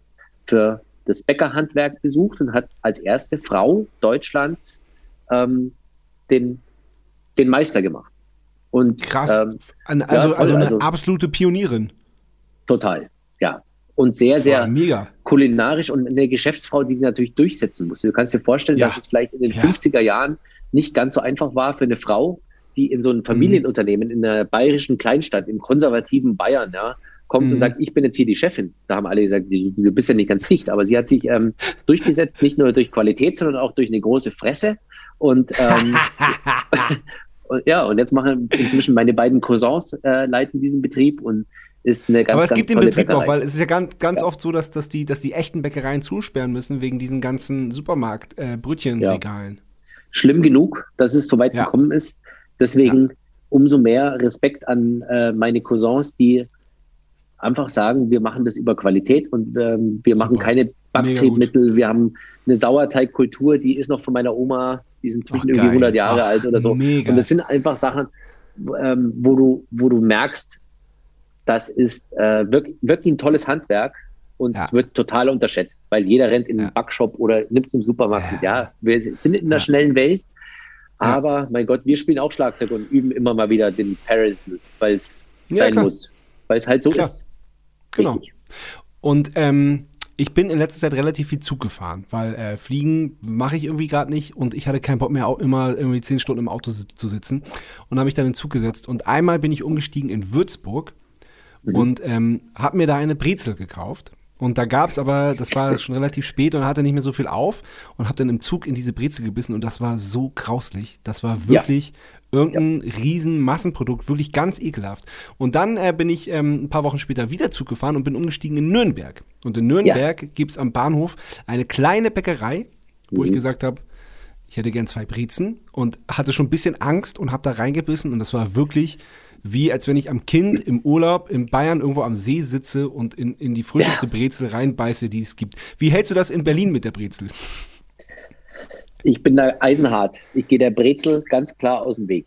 für das Bäckerhandwerk besucht und hat als erste Frau Deutschlands ähm, den, den Meister gemacht. Und, Krass. Ähm, also, ja, also eine also, absolute Pionierin. Total, ja und sehr, sehr mega. kulinarisch und eine Geschäftsfrau, die sie natürlich durchsetzen muss. Du kannst dir vorstellen, ja. dass es vielleicht in den ja. 50er Jahren nicht ganz so einfach war für eine Frau, die in so einem Familienunternehmen in einer bayerischen Kleinstadt, im konservativen Bayern, ja, kommt mhm. und sagt, ich bin jetzt hier die Chefin. Da haben alle gesagt, du bist ja nicht ganz dicht, aber sie hat sich ähm, durchgesetzt, nicht nur durch Qualität, sondern auch durch eine große Fresse. Und, ähm, ja, und jetzt machen inzwischen meine beiden Cousins äh, leiten diesen Betrieb und ist eine ganz Aber es ganz gibt den Betrieb Bäckerei. noch, weil es ist ja ganz, ganz ja. oft so, dass, dass, die, dass die echten Bäckereien zusperren müssen wegen diesen ganzen Supermarkt-Brötchenregalen. Äh. Schlimm genug, dass es so weit gekommen ist. Deswegen umso mehr Respekt an äh, meine Cousins, die einfach sagen, wir machen das über Qualität und ähm, wir machen Super. keine Backtriebmittel. Wir haben eine Sauerteigkultur, die ist noch von meiner Oma, die sind zwischen irgendwie 100 Jahre Ach, alt oder so. Mega. Und das sind einfach Sachen, ähm, wo, du, wo du merkst, das ist äh, wirklich, wirklich ein tolles Handwerk und ja. es wird total unterschätzt, weil jeder rennt in den Backshop oder nimmt es im Supermarkt. Ja. ja, wir sind in einer schnellen Welt, aber mein Gott, wir spielen auch Schlagzeug und üben immer mal wieder den Parental, weil es sein klar. muss, weil es halt so klar. ist. Genau. Richtig. Und ähm, ich bin in letzter Zeit relativ viel Zug gefahren, weil äh, Fliegen mache ich irgendwie gerade nicht und ich hatte keinen Bock mehr, auch immer irgendwie zehn Stunden im Auto zu sitzen und habe mich dann in den Zug gesetzt. Und einmal bin ich umgestiegen in Würzburg mhm. und ähm, habe mir da eine Brezel gekauft. Und da gab es aber, das war schon relativ spät und hatte nicht mehr so viel auf und habe dann im Zug in diese Brezel gebissen und das war so grauslich. Das war wirklich ja. irgendein ja. riesen Massenprodukt, wirklich ganz ekelhaft. Und dann äh, bin ich ähm, ein paar Wochen später wieder Zug gefahren und bin umgestiegen in Nürnberg. Und in Nürnberg ja. gibt es am Bahnhof eine kleine Bäckerei, wo mhm. ich gesagt habe, ich hätte gern zwei Brezen und hatte schon ein bisschen Angst und habe da reingebissen und das war wirklich wie als wenn ich am Kind im Urlaub in Bayern irgendwo am See sitze und in, in die frischeste ja. Brezel reinbeiße, die es gibt. Wie hältst du das in Berlin mit der Brezel? Ich bin da eisenhart. Ich gehe der Brezel ganz klar aus dem Weg.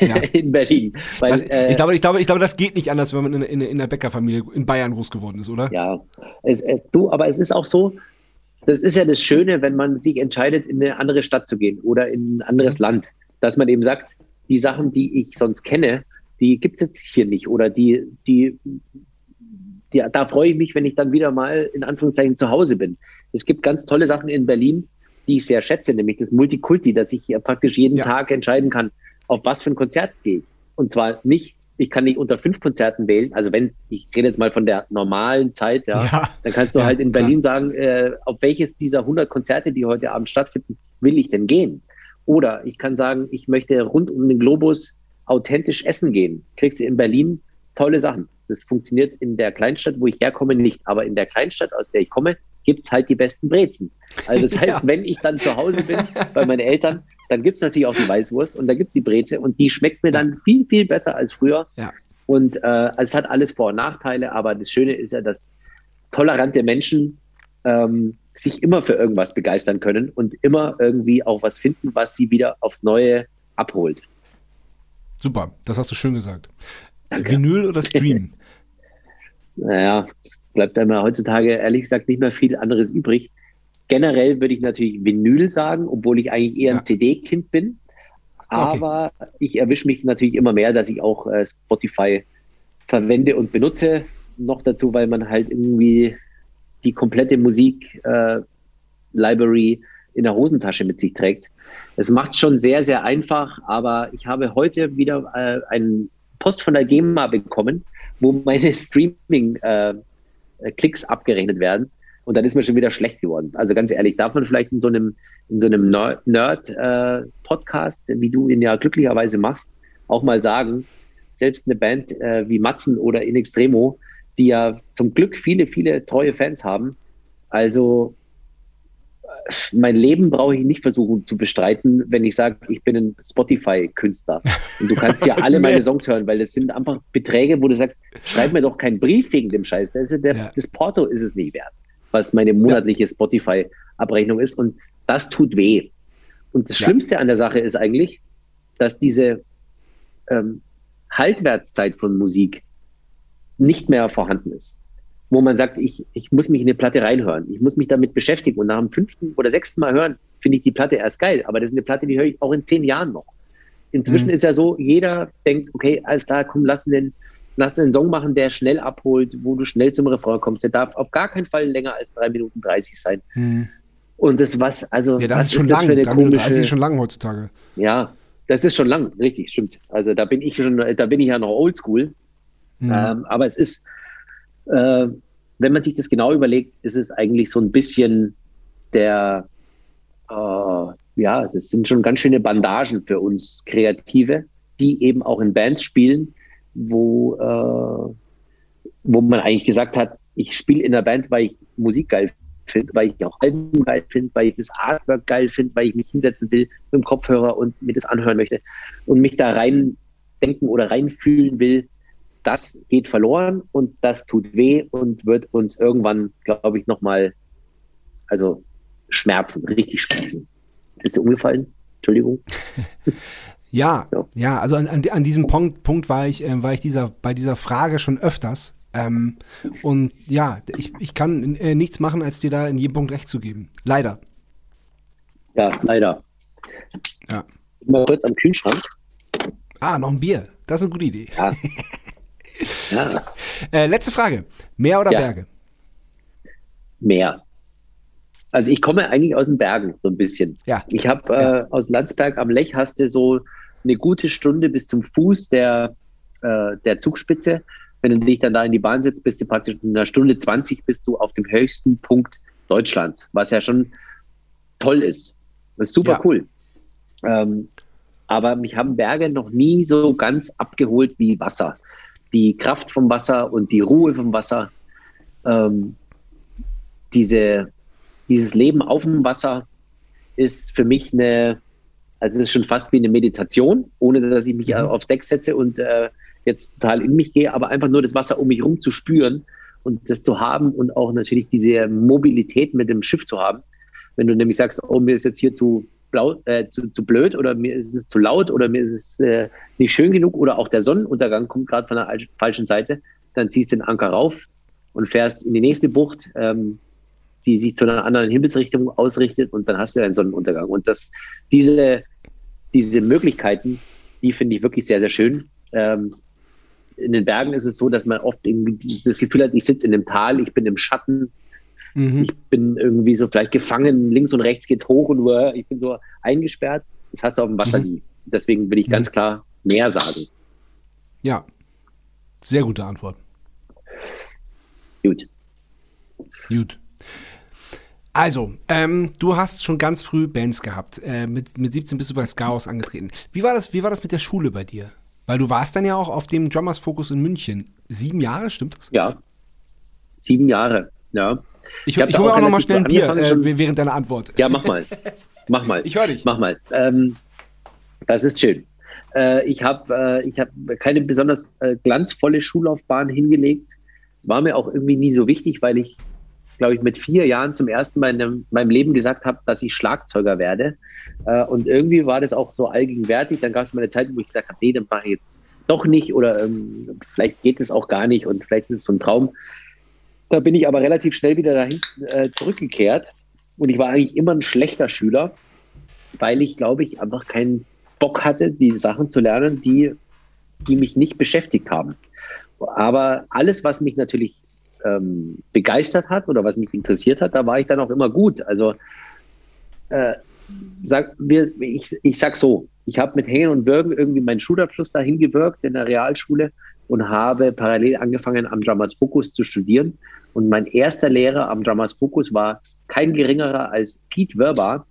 Ja. in Berlin. Weil, das, äh, ich, glaube, ich, glaube, ich glaube, das geht nicht anders, wenn man in, in, in der Bäckerfamilie in Bayern groß geworden ist, oder? Ja, es, äh, du, aber es ist auch so, das ist ja das Schöne, wenn man sich entscheidet, in eine andere Stadt zu gehen oder in ein anderes mhm. Land, dass man eben sagt, die Sachen, die ich sonst kenne, die gibt es jetzt hier nicht oder die, die, die, da freue ich mich, wenn ich dann wieder mal in Anführungszeichen zu Hause bin. Es gibt ganz tolle Sachen in Berlin, die ich sehr schätze, nämlich das Multikulti, dass ich hier praktisch jeden ja. Tag entscheiden kann, auf was für ein Konzert gehe ich. Und zwar nicht, ich kann nicht unter fünf Konzerten wählen. Also wenn, ich rede jetzt mal von der normalen Zeit, ja, ja dann kannst du ja, halt in Berlin klar. sagen, äh, auf welches dieser 100 Konzerte, die heute Abend stattfinden, will ich denn gehen? Oder ich kann sagen, ich möchte rund um den Globus authentisch essen gehen, kriegst du in Berlin tolle Sachen. Das funktioniert in der Kleinstadt, wo ich herkomme, nicht. Aber in der Kleinstadt, aus der ich komme, gibt es halt die besten Brezen. Also das heißt, ja. wenn ich dann zu Hause bin bei meinen Eltern, dann gibt es natürlich auch die Weißwurst und da gibt es die Breze und die schmeckt mir dann viel, viel besser als früher. Ja. Und äh, also es hat alles Vor- und Nachteile, aber das Schöne ist ja, dass tolerante Menschen ähm, sich immer für irgendwas begeistern können und immer irgendwie auch was finden, was sie wieder aufs Neue abholt. Super, das hast du schön gesagt. Danke. Vinyl oder Stream? naja, bleibt mir heutzutage ehrlich gesagt nicht mehr viel anderes übrig. Generell würde ich natürlich Vinyl sagen, obwohl ich eigentlich eher ein CD-Kind bin. Aber okay. ich erwische mich natürlich immer mehr, dass ich auch äh, Spotify verwende und benutze. Noch dazu, weil man halt irgendwie die komplette Musik äh, in der Hosentasche mit sich trägt. Es macht schon sehr, sehr einfach, aber ich habe heute wieder äh, einen Post von der GEMA bekommen, wo meine Streaming-Klicks äh, abgerechnet werden. Und dann ist mir schon wieder schlecht geworden. Also ganz ehrlich, darf man vielleicht in so einem, in so einem Nerd-Podcast, äh, wie du ihn ja glücklicherweise machst, auch mal sagen, selbst eine Band äh, wie Matzen oder In Extremo, die ja zum Glück viele, viele treue Fans haben, also mein Leben brauche ich nicht versuchen zu bestreiten, wenn ich sage, ich bin ein Spotify-Künstler. Und du kannst ja alle meine Songs hören, weil das sind einfach Beträge, wo du sagst, schreib mir doch keinen Brief wegen dem Scheiß. Das, der, ja. das Porto ist es nicht wert, was meine monatliche ja. Spotify-Abrechnung ist. Und das tut weh. Und das ja. Schlimmste an der Sache ist eigentlich, dass diese ähm, Haltwertszeit von Musik nicht mehr vorhanden ist wo man sagt, ich, ich muss mich in eine Platte reinhören, ich muss mich damit beschäftigen und nach dem fünften oder sechsten Mal hören, finde ich die Platte erst geil. Aber das ist eine Platte, die höre ich auch in zehn Jahren noch. Inzwischen mhm. ist ja so, jeder denkt, okay, alles klar, komm, lass den, lass den Song machen, der schnell abholt, wo du schnell zum Refrain kommst. Der darf auf gar keinen Fall länger als drei Minuten 30 sein. Mhm. Und das was, also, ja, das was ist schon ist das lang. für eine Drei komische... Das ist schon lang heutzutage. Ja, das ist schon lang, richtig, stimmt. Also da bin ich schon, da bin ich ja noch oldschool. Mhm. Ähm, aber es ist, äh, wenn man sich das genau überlegt, ist es eigentlich so ein bisschen der, äh, ja, das sind schon ganz schöne Bandagen für uns Kreative, die eben auch in Bands spielen, wo, äh, wo man eigentlich gesagt hat, ich spiele in der Band, weil ich Musik geil finde, weil ich auch Alben geil finde, weil ich das Artwork geil finde, weil ich mich hinsetzen will mit dem Kopfhörer und mir das anhören möchte und mich da rein denken oder reinfühlen will, das geht verloren und das tut weh und wird uns irgendwann, glaube ich, nochmal, also schmerzen, richtig schmerzen. Ist dir umgefallen? Entschuldigung. ja, ja, ja, also an, an, diesem Punkt, Punkt war ich, äh, war ich dieser, bei dieser Frage schon öfters. Ähm, und ja, ich, ich kann äh, nichts machen, als dir da in jedem Punkt recht zu geben. Leider. Ja, leider. Ja. Mal kurz am Kühlschrank. Ah, noch ein Bier. Das ist eine gute Idee. Ja. Ja. Äh, letzte Frage. Meer oder ja. Berge? Meer. Also ich komme eigentlich aus den Bergen so ein bisschen. Ja. Ich habe äh, aus Landsberg am Lech hast du so eine gute Stunde bis zum Fuß der, äh, der Zugspitze. Wenn du dich dann da in die Bahn setzt, bist du praktisch in einer Stunde 20 bist du auf dem höchsten Punkt Deutschlands, was ja schon toll ist. Das ist super cool. Ähm, aber mich haben Berge noch nie so ganz abgeholt wie Wasser. Die Kraft vom Wasser und die Ruhe vom Wasser, ähm, diese, dieses Leben auf dem Wasser ist für mich eine, also es ist schon fast wie eine Meditation, ohne dass ich mich mhm. aufs Deck setze und äh, jetzt total in mich gehe, aber einfach nur das Wasser um mich herum zu spüren und das zu haben und auch natürlich diese Mobilität mit dem Schiff zu haben. Wenn du nämlich sagst, oh, mir ist jetzt hier zu, blau, äh, zu, zu, blöd oder mir ist es zu laut oder mir ist es äh, nicht schön genug oder auch der Sonnenuntergang kommt gerade von der falschen Seite, dann ziehst du den Anker rauf und fährst in die nächste Bucht, ähm, die sich zu einer anderen Himmelsrichtung ausrichtet und dann hast du einen Sonnenuntergang. Und das, diese, diese Möglichkeiten, die finde ich wirklich sehr, sehr schön. Ähm, in den Bergen ist es so, dass man oft das Gefühl hat, ich sitze in einem Tal, ich bin im Schatten, mhm. ich bin irgendwie so vielleicht gefangen, links und rechts geht es hoch und uh, ich bin so eingesperrt. Das hast du auf dem Wasser mhm. nie. Deswegen will ich mhm. ganz klar mehr sagen. Ja, sehr gute Antwort. Gut. Gut. Also, ähm, du hast schon ganz früh Bands gehabt. Äh, mit, mit 17 bist du bei Skaos angetreten. Wie war, das, wie war das mit der Schule bei dir? Weil du warst dann ja auch auf dem Drummers Focus in München. Sieben Jahre, stimmt das? Ja. Sieben Jahre, ja. Ich, ich, ich hole auch noch mal schnell ein Bier äh, während deiner Antwort. Ja, mach mal. Mach mal. ich höre dich. Mach mal. Ähm, das ist schön. Äh, ich habe äh, hab keine besonders äh, glanzvolle Schullaufbahn hingelegt. War mir auch irgendwie nie so wichtig, weil ich, glaube ich, mit vier Jahren zum ersten Mal in meinem Leben gesagt habe, dass ich Schlagzeuger werde. Äh, und irgendwie war das auch so allgegenwärtig. Dann gab es mal eine Zeit, wo ich gesagt habe, nee, dann mache ich jetzt doch nicht oder ähm, vielleicht geht es auch gar nicht und vielleicht ist es so ein Traum. Da bin ich aber relativ schnell wieder dahin äh, zurückgekehrt und ich war eigentlich immer ein schlechter Schüler, weil ich, glaube ich, einfach keinen Bock hatte, die Sachen zu lernen, die, die mich nicht beschäftigt haben. Aber alles, was mich natürlich ähm, begeistert hat oder was mich interessiert hat, da war ich dann auch immer gut. Also äh, sag, wir, ich, ich sag so, ich habe mit Hängen und Bürgen irgendwie meinen Schulabschluss dahin gewirkt in der Realschule und habe parallel angefangen, am Dramas Focus zu studieren. Und mein erster Lehrer am Dramas Focus war kein geringerer als Pete Werber.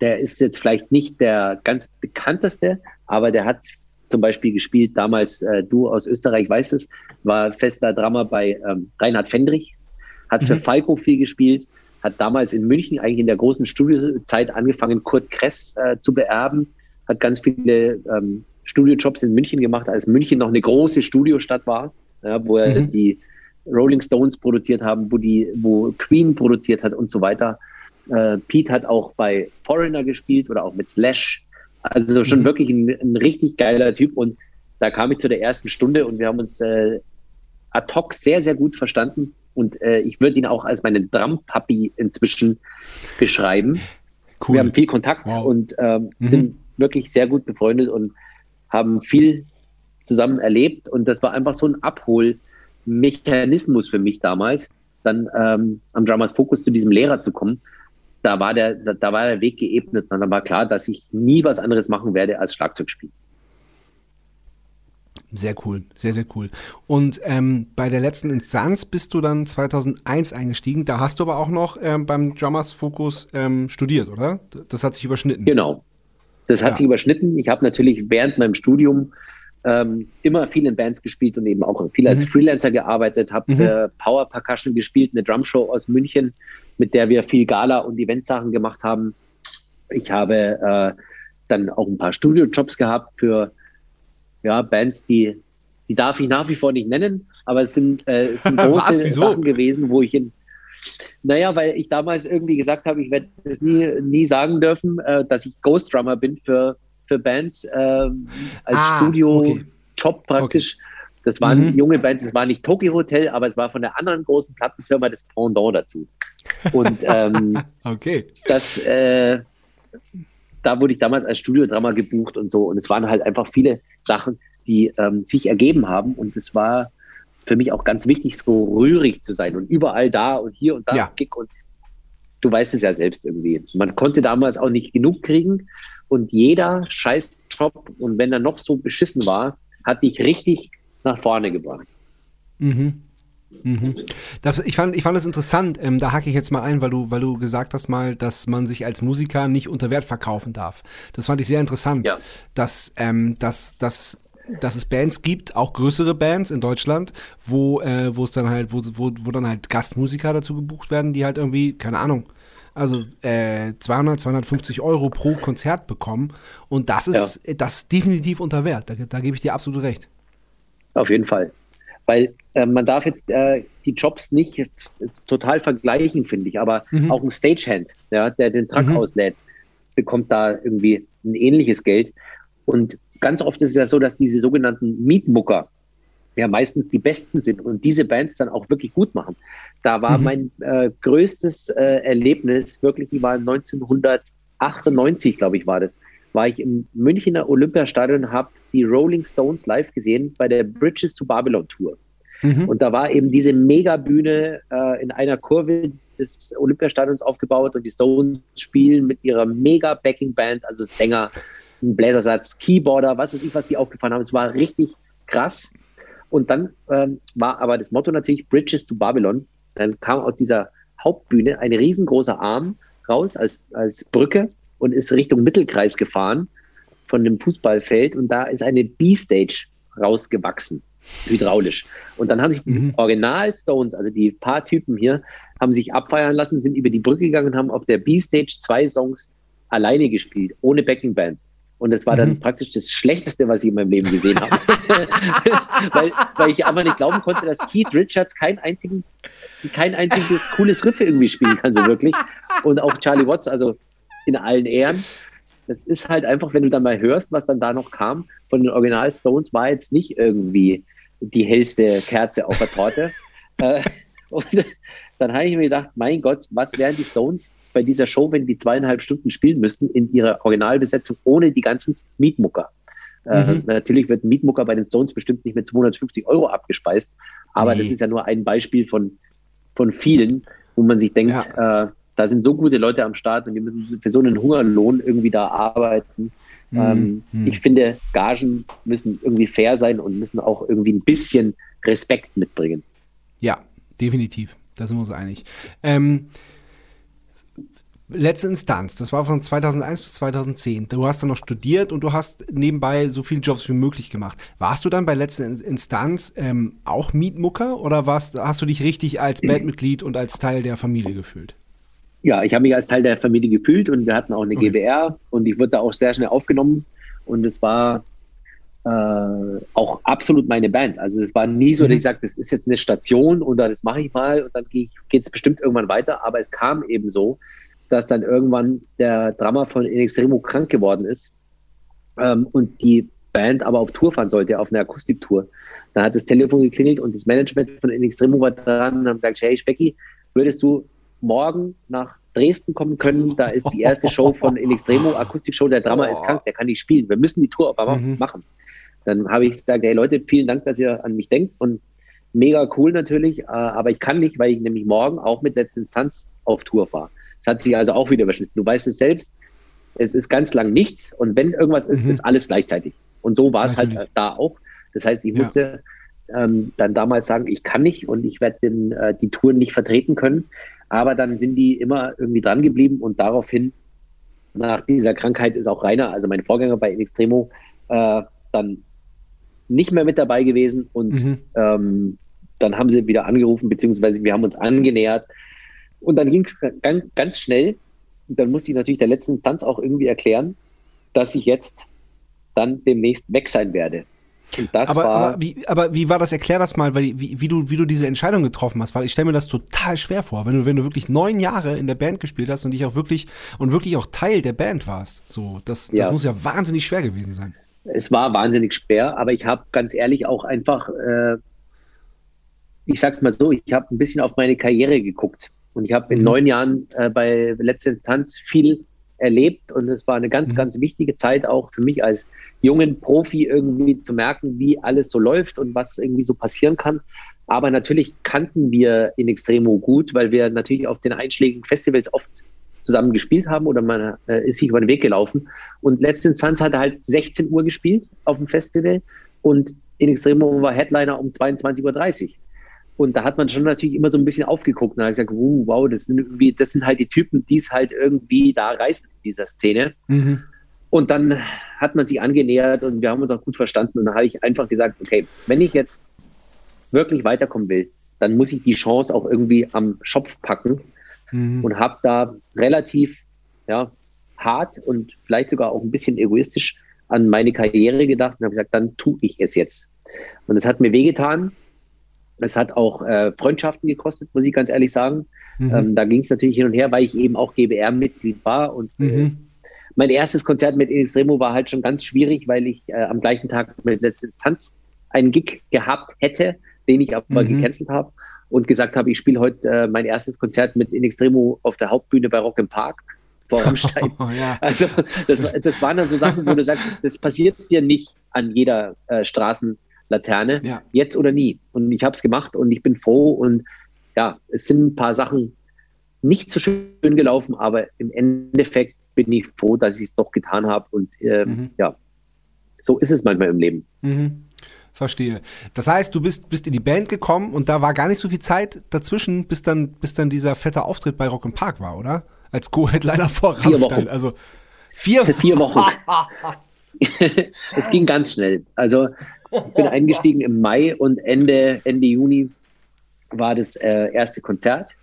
Der ist jetzt vielleicht nicht der ganz bekannteste, aber der hat zum Beispiel gespielt, damals äh, du aus Österreich weißt es, war fester Drama bei ähm, Reinhard Fendrich, hat mhm. für Falco viel gespielt, hat damals in München eigentlich in der großen Studiozeit angefangen, Kurt Kress äh, zu beerben, hat ganz viele ähm, Studiojobs in München gemacht, als München noch eine große Studiostadt war, ja, wo er mhm. die Rolling Stones produziert haben, wo die, wo Queen produziert hat und so weiter. Äh, Pete hat auch bei Foreigner gespielt oder auch mit Slash. Also schon mhm. wirklich ein, ein, richtig geiler Typ. Und da kam ich zu der ersten Stunde und wir haben uns äh, ad hoc sehr, sehr gut verstanden. Und äh, ich würde ihn auch als meinen Drum-Papi inzwischen beschreiben. Cool. Wir haben viel Kontakt wow. und ähm, mhm. sind wirklich sehr gut befreundet und haben viel zusammen erlebt. Und das war einfach so ein Abholmechanismus für mich damals, dann ähm, am Dramas Focus zu diesem Lehrer zu kommen. Da war, der, da, da war der Weg geebnet und dann war klar, dass ich nie was anderes machen werde als Schlagzeug spielen. Sehr cool, sehr, sehr cool. Und ähm, bei der letzten Instanz bist du dann 2001 eingestiegen. Da hast du aber auch noch ähm, beim Drummers Focus ähm, studiert, oder? Das hat sich überschnitten. Genau. Das hat ja. sich überschnitten. Ich habe natürlich während meinem Studium ähm, immer viel in Bands gespielt und eben auch viel als mhm. Freelancer gearbeitet, habe mhm. äh, Power Percussion gespielt, eine Drumshow aus München, mit der wir viel Gala- und Eventsachen gemacht haben. Ich habe äh, dann auch ein paar Studiojobs gehabt für ja, Bands, die, die darf ich nach wie vor nicht nennen, aber es sind, äh, es sind große Sachen gewesen, wo ich in, naja, weil ich damals irgendwie gesagt habe, ich werde das nie, nie sagen dürfen, äh, dass ich Ghost Drummer bin für, für Bands äh, als ah, Studio-Job okay. praktisch. Okay. Das waren mhm. junge Bands, es war nicht Tokyo Hotel, aber es war von der anderen großen Plattenfirma das Pendant dazu. Und ähm, okay. das, äh, da wurde ich damals als Studiodrama gebucht und so. Und es waren halt einfach viele Sachen, die ähm, sich ergeben haben. Und es war für mich auch ganz wichtig, so rührig zu sein und überall da und hier und da Ja. Kick und du weißt es ja selbst irgendwie. Man konnte damals auch nicht genug kriegen und jeder scheiß Job und wenn er noch so beschissen war, hat dich richtig nach vorne gebracht. Mhm. Mhm. Das, ich, fand, ich fand das interessant, ähm, da hake ich jetzt mal ein, weil du, weil du gesagt hast mal, dass man sich als Musiker nicht unter Wert verkaufen darf. Das fand ich sehr interessant, Ja. dass, ähm, dass, dass, dass es Bands gibt, auch größere Bands in Deutschland, wo, äh, wo es dann halt, wo, wo, wo dann halt Gastmusiker dazu gebucht werden, die halt irgendwie, keine Ahnung, also äh, 200, 250 Euro pro Konzert bekommen. Und das ist, das ist definitiv unter Wert. Da, da gebe ich dir absolut recht. Auf jeden Fall. Weil äh, man darf jetzt äh, die Jobs nicht äh, total vergleichen, finde ich. Aber Mhm. auch ein Stagehand, ja, der den Truck Mhm. auslädt, bekommt da irgendwie ein ähnliches Geld. Und ganz oft ist es ja so, dass diese sogenannten Mietmucker ja meistens die besten sind und diese Bands dann auch wirklich gut machen. Da war Mhm. mein äh, größtes äh, Erlebnis wirklich, die war 1998, glaube ich, war das, war ich im Münchner Olympiastadion und habe die Rolling Stones live gesehen bei der Bridges to Babylon Tour. Mhm. Und da war eben diese Megabühne äh, in einer Kurve des Olympiastadions aufgebaut und die Stones spielen mit ihrer mega Backing Band, also Sänger, Bläsersatz, Keyboarder, was weiß ich, was die aufgefahren haben. Es war richtig krass. Und dann ähm, war aber das Motto natürlich Bridges to Babylon. Dann kam aus dieser Hauptbühne ein riesengroßer Arm raus als, als Brücke und ist Richtung Mittelkreis gefahren von dem Fußballfeld und da ist eine B-Stage rausgewachsen, hydraulisch. Und dann haben sich die Mhm. Original-Stones, also die paar Typen hier, haben sich abfeiern lassen, sind über die Brücke gegangen und haben auf der B-Stage zwei Songs alleine gespielt, ohne Backing Band. Und das war dann Mhm. praktisch das Schlechteste, was ich in meinem Leben gesehen habe. weil, weil ich einfach nicht glauben konnte, dass Keith Richards kein, einzigen, kein einziges cooles Riff irgendwie spielen kann, so wirklich. Und auch Charlie Watts, also in allen Ehren. Das ist halt einfach, wenn du dann mal hörst, was dann da noch kam von den Original Stones, war jetzt nicht irgendwie die hellste Kerze auf der Torte. Äh, und dann habe ich mir gedacht, mein Gott, was wären die Stones bei dieser Show, wenn die zweieinhalb Stunden spielen müssten in ihrer Originalbesetzung ohne die ganzen Mietmucker? Äh, Mhm. natürlich wird ein Mietmucker bei den Stones bestimmt nicht mit 250 Euro abgespeist, aber Nee. das ist ja nur ein Beispiel von, von vielen, wo man sich denkt, äh, da sind so gute Leute am Start und die müssen für so einen Hungerlohn irgendwie da arbeiten. Ähm, Mhm. Ich finde, Gagen müssen irgendwie fair sein und müssen auch irgendwie ein bisschen Respekt mitbringen. Ja, definitiv. Da sind wir uns einig. Ähm, letzte Instanz, das war von 2001 bis 2010. Du hast dann noch studiert und du hast nebenbei so viele Jobs wie möglich gemacht. Warst du dann bei letzter In- Instanz ähm, auch Mietmucker oder warst, hast du dich richtig als Bandmitglied und als Teil der Familie gefühlt? Ja, ich habe mich als Teil der Familie gefühlt und wir hatten auch eine Okay. GWR und ich wurde da auch sehr schnell aufgenommen und es war äh, auch absolut meine Band. Also es war nie so, Mhm. dass ich sage, das ist jetzt eine Station oder das mache ich mal und dann geht es bestimmt irgendwann weiter. Aber es kam eben so, dass dann irgendwann der Drama von In Extremo krank geworden ist ähm, und die Band aber auf Tour fahren sollte, auf einer Akustiktour. Da hat das Telefon geklingelt und das Management von In Extremo war dran und haben gesagt, hey Becky, würdest du morgen nach Dresden kommen können? Da ist die erste Show von In Extremo, Akustikshow, der Drama ist krank, der kann nicht spielen. Wir müssen die Tour aber Mhm. machen. Dann habe ich gesagt, hey Leute, vielen Dank, dass ihr an mich denkt und mega cool natürlich, äh, aber ich kann nicht, weil ich nämlich morgen auch mit letzter Instanz auf Tour fahre. Das hat sich also auch wieder überschnitten. Du weißt es selbst, es ist ganz lang nichts und wenn irgendwas ist, Mhm. ist alles gleichzeitig. Und so war es halt äh, da auch. Das heißt, ich Ja. musste ähm, dann damals sagen, ich kann nicht und ich werde äh, die Touren nicht vertreten können. Aber dann sind die immer irgendwie dran geblieben und daraufhin, nach dieser Krankheit, ist auch Rainer, also mein Vorgänger bei In Extremo, äh, dann nicht mehr mit dabei gewesen und Mhm. ähm, dann haben sie wieder angerufen, beziehungsweise wir haben uns angenähert. Und dann ging es ganz, ganz schnell. Und dann musste ich natürlich der letzten Instanz auch irgendwie erklären, dass ich jetzt dann demnächst weg sein werde. Und das Aber, war. aber, wie, aber wie war das? Erklär das mal, weil, wie, wie, du, wie du diese Entscheidung getroffen hast, weil ich stelle mir das total schwer vor, wenn du, wenn du wirklich neun Jahre in der Band gespielt hast und dich auch wirklich und wirklich auch Teil der Band warst. So, das, das Ja. muss ja wahnsinnig schwer gewesen sein. Es war wahnsinnig schwer, aber ich habe ganz ehrlich auch einfach, äh, ich sag's mal so, ich habe ein bisschen auf meine Karriere geguckt. Und ich habe in Mhm. neun Jahren äh, bei letzter Instanz viel erlebt und es war eine ganz, Mhm. ganz wichtige Zeit auch für mich als jungen Profi irgendwie zu merken, wie alles so läuft und was irgendwie so passieren kann. Aber natürlich kannten wir in Extremo gut, weil wir natürlich auf den einschlägigen Festivals oft zusammen gespielt haben oder man äh, ist sich über den Weg gelaufen. Und letzten Instanz hat er halt 16 Uhr gespielt auf dem Festival und in Extremo war Headliner um 22.30 Uhr. Und da hat man schon natürlich immer so ein bisschen aufgeguckt und hat gesagt, uh, wow, das sind irgendwie, das sind halt die Typen, die es halt irgendwie da reißen in dieser Szene. Mhm. Und dann hat man sich angenähert und wir haben uns auch gut verstanden. Und dann habe ich einfach gesagt, okay, wenn ich jetzt wirklich weiterkommen will, dann muss ich die Chance auch irgendwie am Schopf packen mhm. und habe da relativ ja, hart und vielleicht sogar auch ein bisschen egoistisch an meine Karriere gedacht und habe gesagt, dann tue ich es jetzt. Und es hat mir wehgetan. Es hat auch äh, Freundschaften gekostet, muss ich ganz ehrlich sagen. Mhm. Ähm, da ging es natürlich hin und her, weil ich eben auch GBR-Mitglied war. Und äh, mhm. äh, mein erstes Konzert mit Extremo war halt schon ganz schwierig, weil ich äh, am gleichen Tag mit letzter Instanz einen Gig gehabt hätte, den ich aber mhm. gecancelt habe und gesagt habe, ich spiele heute äh, mein erstes Konzert mit In Extremo auf der Hauptbühne bei Rock im Park vor Rammstein. Oh, ja. Also das, das waren dann so Sachen, wo du sagst, das passiert dir nicht an jeder äh, Straßenlaterne, ja. jetzt oder nie. Und ich habe es gemacht und ich bin froh und ja, es sind ein paar Sachen nicht so schön gelaufen, aber im Endeffekt bin ich froh, dass ich es doch getan habe und äh, mhm. ja, so ist es manchmal im Leben. Mhm. Verstehe. Das heißt, du bist, bist in die Band gekommen und da war gar nicht so viel Zeit dazwischen, bis dann, bis dann dieser fette Auftritt bei Rock im Park war, oder? Als Co-Headliner vor vier Wochen. Also vier, vier Wochen. es ging ganz schnell. Also ich bin eingestiegen im Mai und Ende, Ende Juni war das äh, erste Konzert.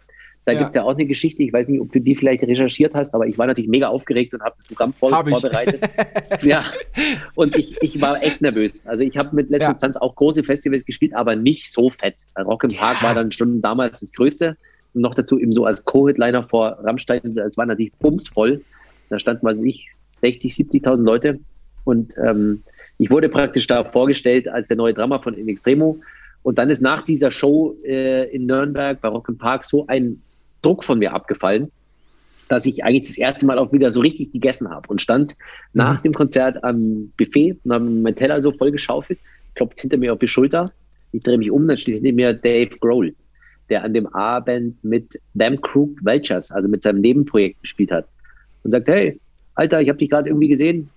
Da ja. gibt es ja auch eine Geschichte, ich weiß nicht, ob du die vielleicht recherchiert hast, aber ich war natürlich mega aufgeregt und habe das Programm voll hab vorbereitet. ja, und ich, ich war echt nervös. Also ich habe mit letzter ja. Instanz auch große Festivals gespielt, aber nicht so fett. Rock im ja. Park war dann schon damals das Größte. Und noch dazu eben so als Co-Headliner vor Rammstein, es war natürlich bumsvoll. Da standen, weiß ich, 60, 70.000 Leute. Und ähm, ich wurde praktisch da vorgestellt als der neue Drama von In Extremo. Und dann ist nach dieser Show äh, in Nürnberg bei Rock im Park so ein Druck von mir abgefallen, dass ich eigentlich das erste Mal auch wieder so richtig gegessen habe und stand nach mhm. dem Konzert am Buffet und habe meinen Teller so voll geschaufelt, klopft hinter mir auf die Schulter. Ich drehe mich um, dann steht hinter mir Dave Grohl, der an dem Abend mit Them Crook Vultures, also mit seinem Nebenprojekt gespielt hat. Und sagt, hey, Alter, ich habe dich gerade irgendwie gesehen,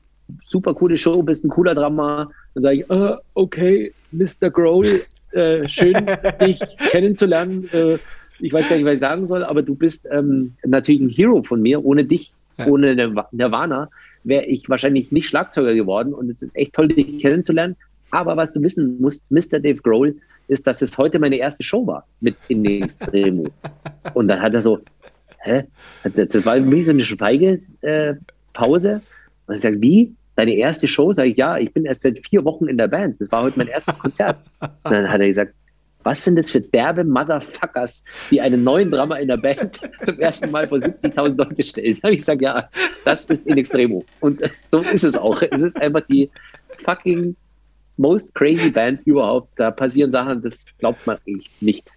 super coole Show, bist ein cooler Drama. Dann sage ich, uh, okay, Mr. Grohl, äh, schön, dich kennenzulernen. Äh, ich weiß gar nicht, was ich sagen soll, aber du bist ähm, natürlich ein Hero von mir. Ohne dich, ja. ohne Nirvana, wäre ich wahrscheinlich nicht Schlagzeuger geworden. Und es ist echt toll, dich kennenzulernen. Aber was du wissen musst, Mr. Dave Grohl, ist, dass es heute meine erste Show war mit In Extremo. und dann hat er so, hä? Das war wie so eine Schweigepause. Äh, und er sagt, wie? Deine erste Show? Sag ich, ja, ich bin erst seit vier Wochen in der Band. Das war heute mein erstes Konzert. Und dann hat er gesagt, was sind das für derbe Motherfuckers, die einen neuen Drama in der Band zum ersten Mal vor 70.000 Leute stellen? Da habe ich gesagt, ja, das ist in Extremo. Und so ist es auch. Es ist einfach die fucking most crazy Band überhaupt. Da passieren Sachen, das glaubt man eigentlich nicht.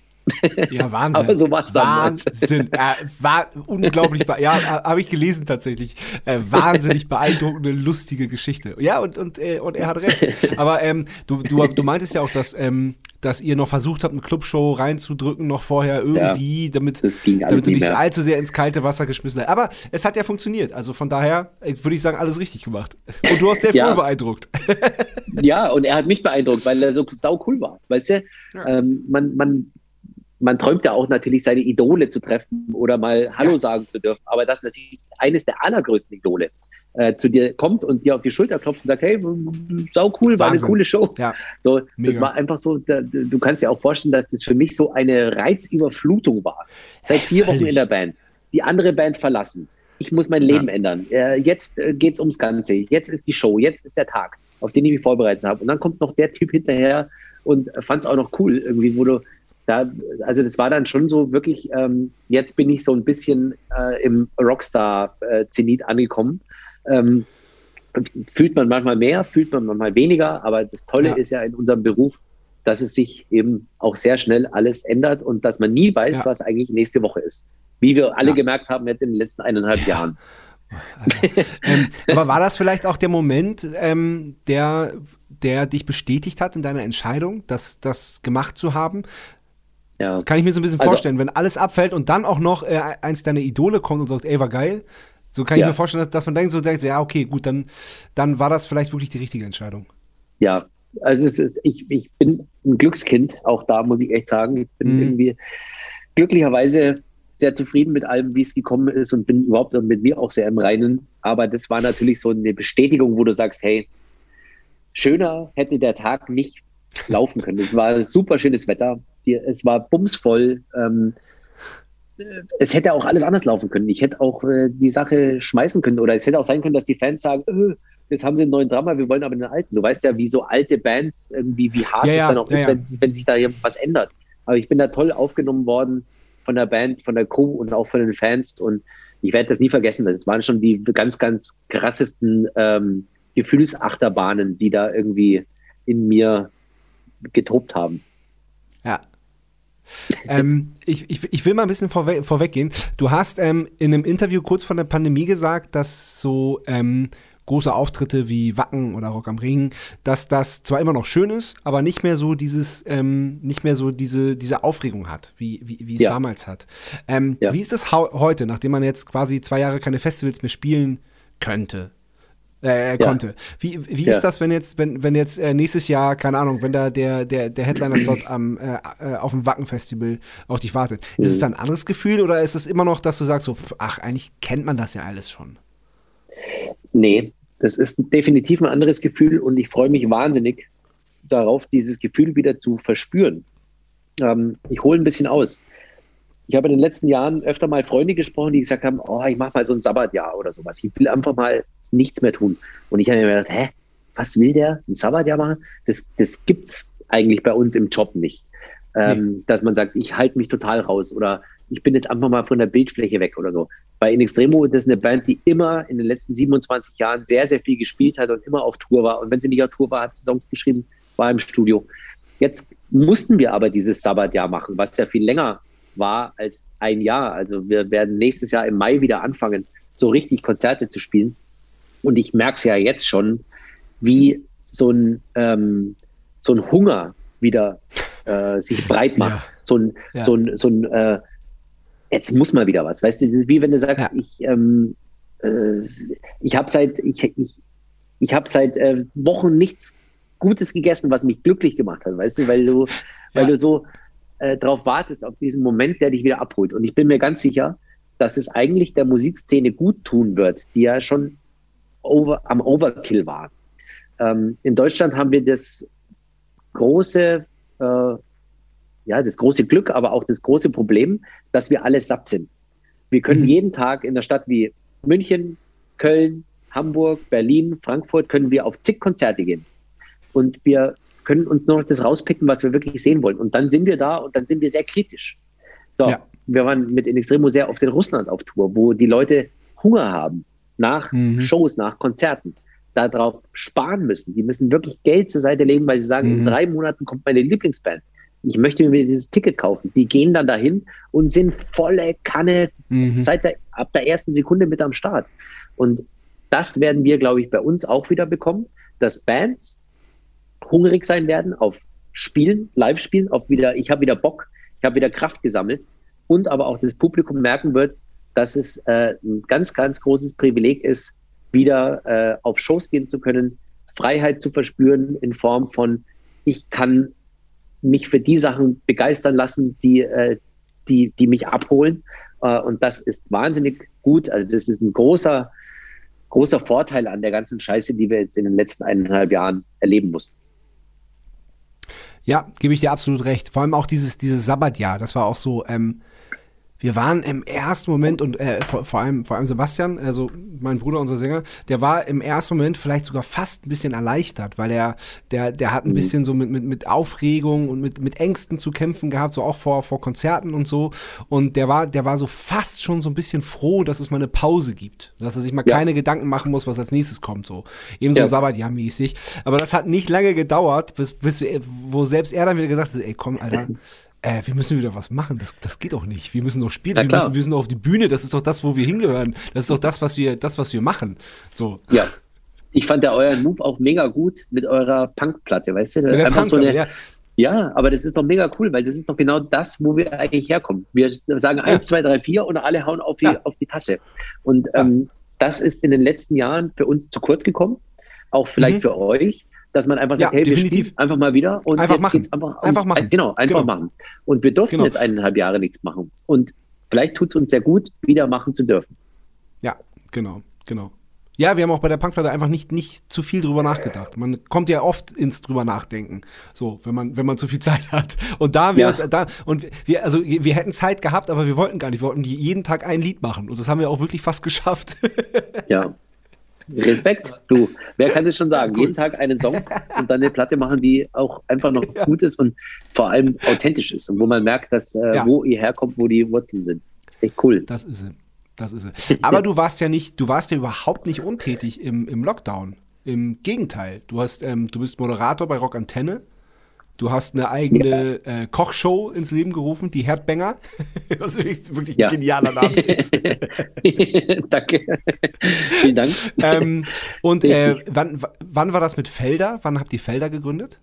Ja, Wahnsinn. Aber so war es damals. Wahnsinn. Äh, war unglaublich, ja, habe ich gelesen tatsächlich. Äh, wahnsinnig beeindruckende, lustige Geschichte. Ja, und, und, äh, und er hat recht. Aber ähm, du, du, du meintest ja auch, dass, ähm, dass ihr noch versucht habt, eine Clubshow reinzudrücken, noch vorher irgendwie, ja, damit, damit du nicht mehr. allzu sehr ins kalte Wasser geschmissen hast. Aber es hat ja funktioniert. Also von daher äh, würde ich sagen, alles richtig gemacht. Und du hast Dave ja. beeindruckt. ja, und er hat mich beeindruckt, weil er so sau cool war. Weißt du, ja. ähm, man, man man träumt ja auch natürlich, seine Idole zu treffen oder mal Hallo ja. sagen zu dürfen. Aber das ist natürlich eines der allergrößten Idole äh, zu dir kommt und dir auf die Schulter klopft und sagt, hey, sau cool, war eine coole Show. Ja. So, Mega. das war einfach so, da, du kannst dir auch vorstellen, dass das für mich so eine Reizüberflutung war. Seit vier Wochen in der Band, die andere Band verlassen. Ich muss mein Leben ja. ändern. Äh, jetzt äh, es ums Ganze. Jetzt ist die Show. Jetzt ist der Tag, auf den ich mich vorbereitet habe. Und dann kommt noch der Typ hinterher und fand es auch noch cool, irgendwie, wo du da, also das war dann schon so wirklich, ähm, jetzt bin ich so ein bisschen äh, im Rockstar-Zenit angekommen. Ähm, fühlt man manchmal mehr, fühlt man manchmal weniger, aber das Tolle ja. ist ja in unserem Beruf, dass es sich eben auch sehr schnell alles ändert und dass man nie weiß, ja. was eigentlich nächste Woche ist. Wie wir alle ja. gemerkt haben jetzt in den letzten eineinhalb Jahren. ähm, aber war das vielleicht auch der Moment, ähm, der, der dich bestätigt hat in deiner Entscheidung, das, das gemacht zu haben? Ja. Kann ich mir so ein bisschen also, vorstellen, wenn alles abfällt und dann auch noch äh, eins deiner Idole kommt und sagt, ey, war geil. So kann ja. ich mir vorstellen, dass, dass, man denkt, so denkt, ja, okay, gut, dann, dann war das vielleicht wirklich die richtige Entscheidung. Ja, also ist, ich, ich bin ein Glückskind, auch da muss ich echt sagen. Ich bin mhm. irgendwie glücklicherweise sehr zufrieden mit allem, wie es gekommen ist und bin überhaupt mit mir auch sehr im Reinen. Aber das war natürlich so eine Bestätigung, wo du sagst, hey, schöner hätte der Tag nicht laufen können. Es war super schönes Wetter, es war bumsvoll. Ähm, es hätte auch alles anders laufen können. Ich hätte auch äh, die Sache schmeißen können oder es hätte auch sein können, dass die Fans sagen, äh, jetzt haben sie einen neuen Drama, wir wollen aber den alten. Du weißt ja, wie so alte Bands irgendwie, wie hart ja, es dann auch ja, ist, wenn, wenn, sich da was ändert. Aber ich bin da toll aufgenommen worden von der Band, von der Crew und auch von den Fans und ich werde das nie vergessen. Das waren schon die ganz, ganz krassesten ähm, Gefühlsachterbahnen, die da irgendwie in mir getobt haben. Ja. ähm, ich, ich, ich will mal ein bisschen vorwe vorweggehen. Du hast ähm, in einem Interview kurz vor der Pandemie gesagt, dass so ähm, große Auftritte wie Wacken oder Rock am Ring, dass das zwar immer noch schön ist, aber nicht mehr so dieses, ähm, nicht mehr so diese, diese Aufregung hat, wie, wie, wie es ja. damals hat. Ähm, ja. Wie ist das heute, nachdem man jetzt quasi zwei Jahre keine Festivals mehr spielen könnte? Äh, konnte. Ja. Wie, wie ist das, wenn jetzt, wenn, wenn jetzt äh, nächstes Jahr, keine Ahnung, wenn da der, der, der Headliner-Slot am, äh, äh, auf dem Wacken-Festival auf dich wartet? Mhm. Ist es mhm. dann ein anderes Gefühl oder ist es immer noch, dass du sagst, so, ach, eigentlich kennt man das ja alles schon? Nee, das ist definitiv ein anderes Gefühl und ich freue mich wahnsinnig darauf, dieses Gefühl wieder zu verspüren. Ähm, ich hole ein bisschen aus. Ich habe in den letzten Jahren öfter mal Freunde gesprochen, die gesagt haben, oh, ich mache mal so ein Sabbatjahr oder sowas. Ich will einfach mal nichts mehr tun. Und ich habe mir gedacht, hä, was will der? Ein Sabbatjahr machen? Das, das gibt es eigentlich bei uns im Job nicht. Ähm, nee. Dass man sagt, ich halte mich total raus oder ich bin jetzt einfach mal von der Bildfläche weg oder so. Bei In Extremo, das ist eine Band, die immer in den letzten 27 Jahren sehr, sehr viel gespielt hat und immer auf Tour war. Und wenn sie nicht auf Tour war, hat sie Songs geschrieben, war im Studio. Jetzt mussten wir aber dieses Sabbatjahr machen, was ja viel länger war als ein Jahr. Also wir werden nächstes Jahr im Mai wieder anfangen, so richtig Konzerte zu spielen. Und ich merke es ja jetzt schon, wie so ein, ähm, so ein Hunger wieder äh, sich breit macht. Ja. So ein, ja. so ein, so ein äh, jetzt muss mal wieder was. Weißt du, wie wenn du sagst, ja. ich, ähm, äh, ich habe seit, ich, ich, ich habe seit äh, Wochen nichts Gutes gegessen, was mich glücklich gemacht hat, weißt du, weil du, weil du so äh, drauf wartest, auf diesen Moment, der dich wieder abholt. Und ich bin mir ganz sicher, dass es eigentlich der Musikszene gut tun wird, die ja schon over, am Overkill war. Ähm, in Deutschland haben wir das große äh, ja, das große Glück, aber auch das große Problem, dass wir alle satt sind. Wir können mhm. jeden Tag in der Stadt wie München, Köln, Hamburg, Berlin, Frankfurt, können wir auf zig Konzerte gehen. Und wir können uns nur noch das rauspicken, was wir wirklich sehen wollen. Und dann sind wir da und dann sind wir sehr kritisch. So, ja. wir waren mit In Extremo sehr oft in Russland auf Tour, wo die Leute Hunger haben nach mhm. Shows, nach Konzerten, darauf sparen müssen. Die müssen wirklich Geld zur Seite legen, weil sie sagen, mhm. in drei Monaten kommt meine Lieblingsband ich möchte mir dieses Ticket kaufen. Die gehen dann dahin und sind volle Kanne mhm. seit der, ab der ersten Sekunde mit am Start. Und das werden wir, glaube ich, bei uns auch wieder bekommen, dass Bands hungrig sein werden auf Spielen, Live-Spielen, auf wieder, ich habe wieder Bock, ich habe wieder Kraft gesammelt und aber auch das Publikum merken wird, dass es äh, ein ganz, ganz großes Privileg ist, wieder äh, auf Shows gehen zu können, Freiheit zu verspüren in Form von, ich kann mich für die Sachen begeistern lassen, die, äh, die, die mich abholen. Äh, und das ist wahnsinnig gut. Also das ist ein großer, großer Vorteil an der ganzen Scheiße, die wir jetzt in den letzten eineinhalb Jahren erleben mussten. Ja, gebe ich dir absolut recht. Vor allem auch dieses, dieses Sabbatjahr, das war auch so, ähm, wir waren im ersten Moment und äh, vor, vor, allem vor allem Sebastian, also mein Bruder, unser Sänger, der war im ersten Moment vielleicht sogar fast ein bisschen erleichtert, weil er der der hat ein mhm. bisschen so mit mit mit Aufregung und mit mit Ängsten zu kämpfen gehabt, so auch vor vor Konzerten und so und der war der war so fast schon so ein bisschen froh, dass es mal eine Pause gibt, dass er sich mal ja. keine Gedanken machen muss, was als nächstes kommt so. Ebenso ja. Sabbatjahr mäßig, aber das hat nicht lange gedauert, bis bis wo selbst er dann wieder gesagt hat, ey komm, Alter äh, wir müssen wieder was machen, das, das geht doch nicht. Wir müssen doch spielen, wir müssen, wir müssen auf die Bühne, das ist doch das, wo wir hingehören. Das ist doch das, was wir, das, was wir machen. So. Ja. Ich fand ja euren Move auch mega gut mit eurer Punkplatte, weißt du? Einfach so eine, ja. Ja, aber das ist doch mega cool, weil das ist doch genau das, wo wir eigentlich herkommen. Wir sagen ja. 1, 2, 3, 4 und alle hauen auf die, ja. auf die Tasse. Und ähm, das ist in den letzten Jahren für uns zu kurz gekommen, auch vielleicht mhm. für euch, dass man einfach sagt, hey, definitiv. wir spielen einfach mal wieder und einfach jetzt machen. geht's einfach, einfach machen. Genau, einfach genau. machen. Und wir durften genau. jetzt eineinhalb Jahre nichts machen. Und vielleicht tut es uns sehr gut, wieder machen zu dürfen. Ja, genau, genau. Ja, wir haben auch bei der Punkplatte einfach nicht, nicht zu viel drüber nachgedacht. Man kommt ja oft ins drüber nachdenken, so, wenn man, wenn man zu viel Zeit hat. Und da wir ja. uns, da, und wir, also wir hätten Zeit gehabt, aber wir wollten gar nicht. Wir wollten jeden Tag ein Lied machen. Und das haben wir auch wirklich fast geschafft. Ja. Respekt, du. Wer kann das schon sagen? Jeden Tag einen Song und dann eine Platte machen, die auch einfach noch ja. gut ist und vor allem authentisch ist und wo man merkt, dass äh, ja. wo ihr herkommt, wo die Wurzeln sind. Das ist echt cool. Das ist es. Das ist es. Aber du warst ja nicht, du warst ja überhaupt nicht untätig im, im Lockdown. Im Gegenteil. Du hast, ähm, du bist Moderator bei Rock Antenne. Du hast eine eigene ja. äh, Kochshow ins Leben gerufen, die Herdbänger, was wirklich, wirklich ja. ein genialer Name ist. Danke. Vielen Dank. Ähm, und äh, wann, wann war das mit Felder? Wann habt ihr Felder gegründet?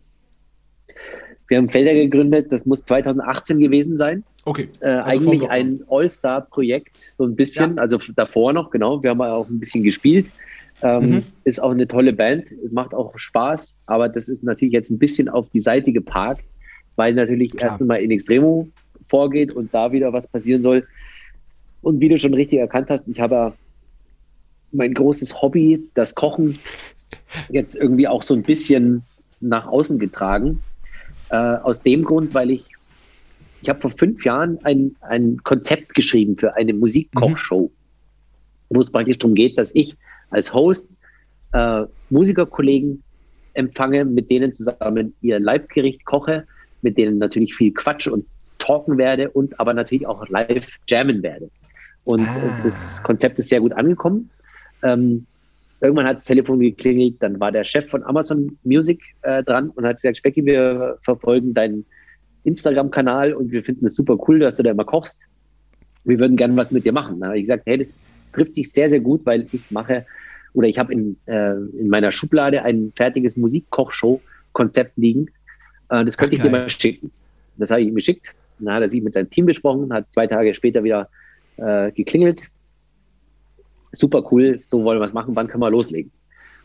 Wir haben Felder gegründet, das muss 2018 gewesen sein. Okay. Äh, also eigentlich ein All-Star-Projekt, so ein bisschen, ja. also davor noch, genau. Wir haben auch ein bisschen gespielt. Ähm, mhm. Ist auch eine tolle Band, macht auch Spaß, aber das ist natürlich jetzt ein bisschen auf die Seite geparkt, weil natürlich Klar. erst einmal in Extremo vorgeht und da wieder was passieren soll. Und wie du schon richtig erkannt hast, ich habe mein großes Hobby, das Kochen, jetzt irgendwie auch so ein bisschen nach außen getragen. Äh, aus dem Grund, weil ich, ich habe vor fünf Jahren ein, ein Konzept geschrieben für eine Musikkochshow, mhm. wo es praktisch darum geht, dass ich als Host äh, Musikerkollegen empfange, mit denen zusammen ihr Leibgericht koche, mit denen natürlich viel Quatsch und talken werde und aber natürlich auch live jammen werde. Und ah. das Konzept ist sehr gut angekommen. Ähm, irgendwann hat das Telefon geklingelt, dann war der Chef von Amazon Music äh, dran und hat gesagt, Specki, wir verfolgen deinen Instagram-Kanal und wir finden es super cool, dass du da immer kochst. Wir würden gerne was mit dir machen. Da habe ich gesagt, hey, das trifft sich sehr, sehr gut, weil ich mache oder ich habe in, äh, in meiner Schublade ein fertiges Musikkochshow-Konzept liegen. Äh, das könnte Ach, ich dir mal schicken. Das habe ich ihm geschickt. Dann hat er sich mit seinem Team besprochen, hat zwei Tage später wieder äh, geklingelt. Super cool, so wollen wir es machen, wann können wir loslegen?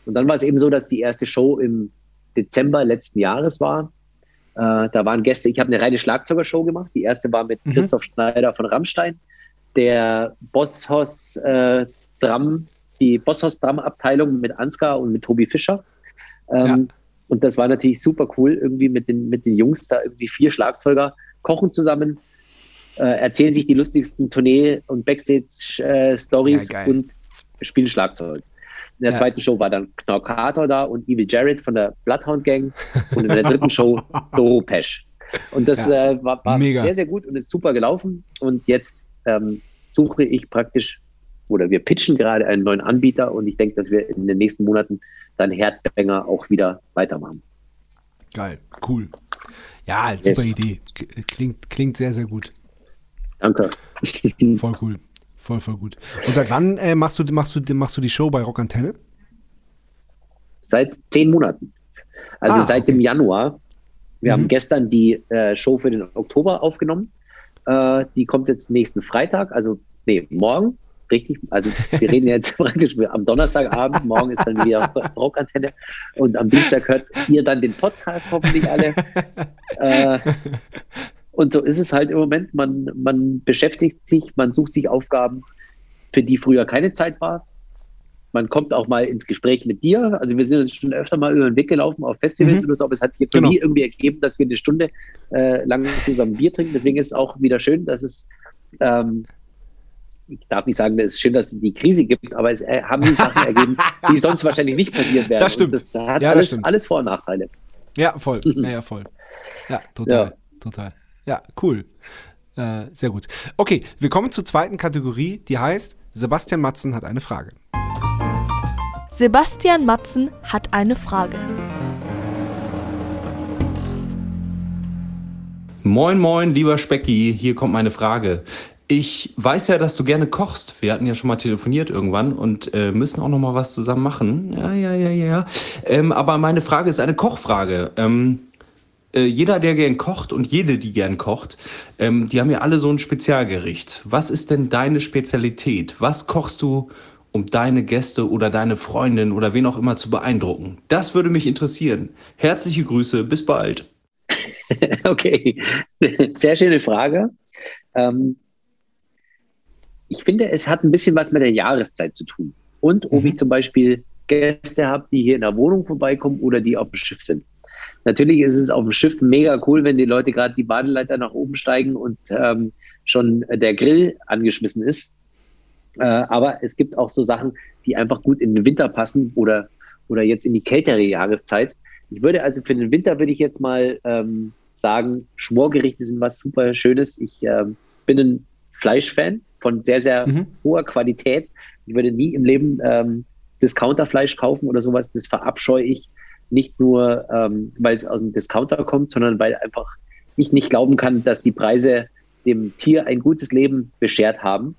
Und dann war es eben so, dass die erste Show im Dezember letzten Jahres war. Äh, da waren Gäste, ich habe eine reine Schlagzeugershow gemacht. Die erste war mit mhm. Christoph Schneider von Rammstein der Bosshaus äh, Drum, die Bosshaus Drum Abteilung mit Ansgar und mit Tobi Fischer. Ähm, ja. Und das war natürlich super cool, irgendwie mit den, mit den Jungs da irgendwie vier Schlagzeuger kochen zusammen, äh, erzählen sich die lustigsten Tournee- und Backstage-Stories äh, ja, und spielen Schlagzeug. In der ja. zweiten Show war dann Knorkator da und Evil Jared von der Bloodhound Gang und in der dritten Show Doro Pesch. Und das ja. äh, war, war sehr, sehr gut und ist super gelaufen. Und jetzt ähm, suche ich praktisch oder wir pitchen gerade einen neuen Anbieter und ich denke, dass wir in den nächsten Monaten dann Herdbänger auch wieder weitermachen. Geil, cool. Ja, super yes. Idee. Klingt, klingt sehr, sehr gut. Danke. Voll cool. Voll, voll gut. Und seit wann äh, machst, du, machst, du, machst du die Show bei Rock Antenne? Seit zehn Monaten. Also ah, seit okay. dem Januar. Wir mhm. haben gestern die äh, Show für den Oktober aufgenommen. Äh, die kommt jetzt nächsten Freitag, also nee, morgen. Richtig, also wir reden jetzt praktisch am Donnerstagabend, morgen ist dann wieder Rockantenne und am Dienstag hört ihr dann den Podcast hoffentlich alle. Äh, und so ist es halt im Moment, man, man beschäftigt sich, man sucht sich Aufgaben, für die früher keine Zeit war man kommt auch mal ins Gespräch mit dir. Also wir sind jetzt schon öfter mal über den Weg gelaufen auf Festivals mhm. oder so, aber es hat sich jetzt genau. nie irgendwie ergeben, dass wir eine Stunde äh, lang zusammen Bier trinken. Deswegen ist es auch wieder schön, dass es ähm, ich darf nicht sagen, es ist schön, dass es die Krise gibt, aber es äh, haben die Sachen ergeben, die sonst wahrscheinlich nicht passiert wären. Das stimmt. Und das hat ja, alles, das alles Vor- und Nachteile. Ja, voll. Ja, ja voll. Ja, total. Ja. Total. Ja, cool. Äh, sehr gut. Okay, wir kommen zur zweiten Kategorie, die heißt Sebastian Matzen hat eine Frage. Sebastian Matzen hat eine Frage. Moin, moin, lieber Specki, hier kommt meine Frage. Ich weiß ja, dass du gerne kochst. Wir hatten ja schon mal telefoniert irgendwann und äh, müssen auch noch mal was zusammen machen. Ja, ja, ja, ja. Ähm, aber meine Frage ist eine Kochfrage. Ähm, äh, jeder, der gern kocht und jede, die gern kocht, ähm, die haben ja alle so ein Spezialgericht. Was ist denn deine Spezialität? Was kochst du, um deine Gäste oder deine Freundin oder wen auch immer zu beeindrucken? Das würde mich interessieren. Herzliche Grüße, bis bald. okay, sehr schöne Frage. Ähm, ich finde, es hat ein bisschen was mit der Jahreszeit zu tun. Und ob mhm. ich zum Beispiel Gäste habe, die hier in der Wohnung vorbeikommen oder die auf dem Schiff sind. Natürlich ist es auf dem Schiff mega cool, wenn die Leute gerade die Badeleiter nach oben steigen und ähm, schon der Grill angeschmissen ist. Äh, aber es gibt auch so Sachen, die einfach gut in den Winter passen oder, oder jetzt in die kältere Jahreszeit. Ich würde also für den Winter würde ich jetzt mal ähm, sagen, Schmorgerichte sind was super Schönes. Ich äh, bin ein Fleischfan von sehr, sehr mhm. hoher Qualität. Ich würde nie im Leben ähm, Discounterfleisch kaufen oder sowas. Das verabscheue ich nicht nur, ähm, weil es aus dem Discounter kommt, sondern weil einfach ich nicht glauben kann, dass die Preise dem Tier ein gutes Leben beschert haben.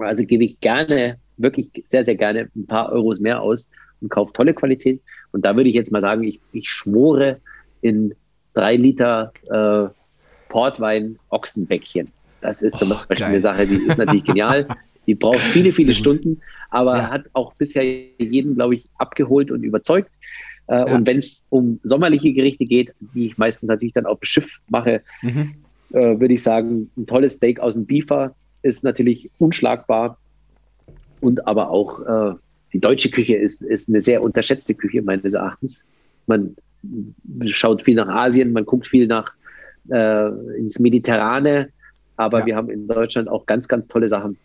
Also gebe ich gerne, wirklich sehr, sehr gerne ein paar Euros mehr aus und kaufe tolle Qualität. Und da würde ich jetzt mal sagen, ich, ich schmore in drei Liter äh, Portwein Ochsenbäckchen. Das ist zum oh, Beispiel geil. eine Sache, die ist natürlich genial. Die braucht viele, viele Stunden, aber ja. hat auch bisher jeden, glaube ich, abgeholt und überzeugt. Äh, ja. Und wenn es um sommerliche Gerichte geht, die ich meistens natürlich dann auf dem Schiff mache, mhm. äh, würde ich sagen, ein tolles Steak aus dem Biefer ist natürlich unschlagbar. Und aber auch äh, die deutsche Küche ist, ist eine sehr unterschätzte Küche meines Erachtens. Man schaut viel nach Asien, man guckt viel nach äh, ins Mediterrane, aber ja. wir haben in Deutschland auch ganz, ganz tolle Sachen.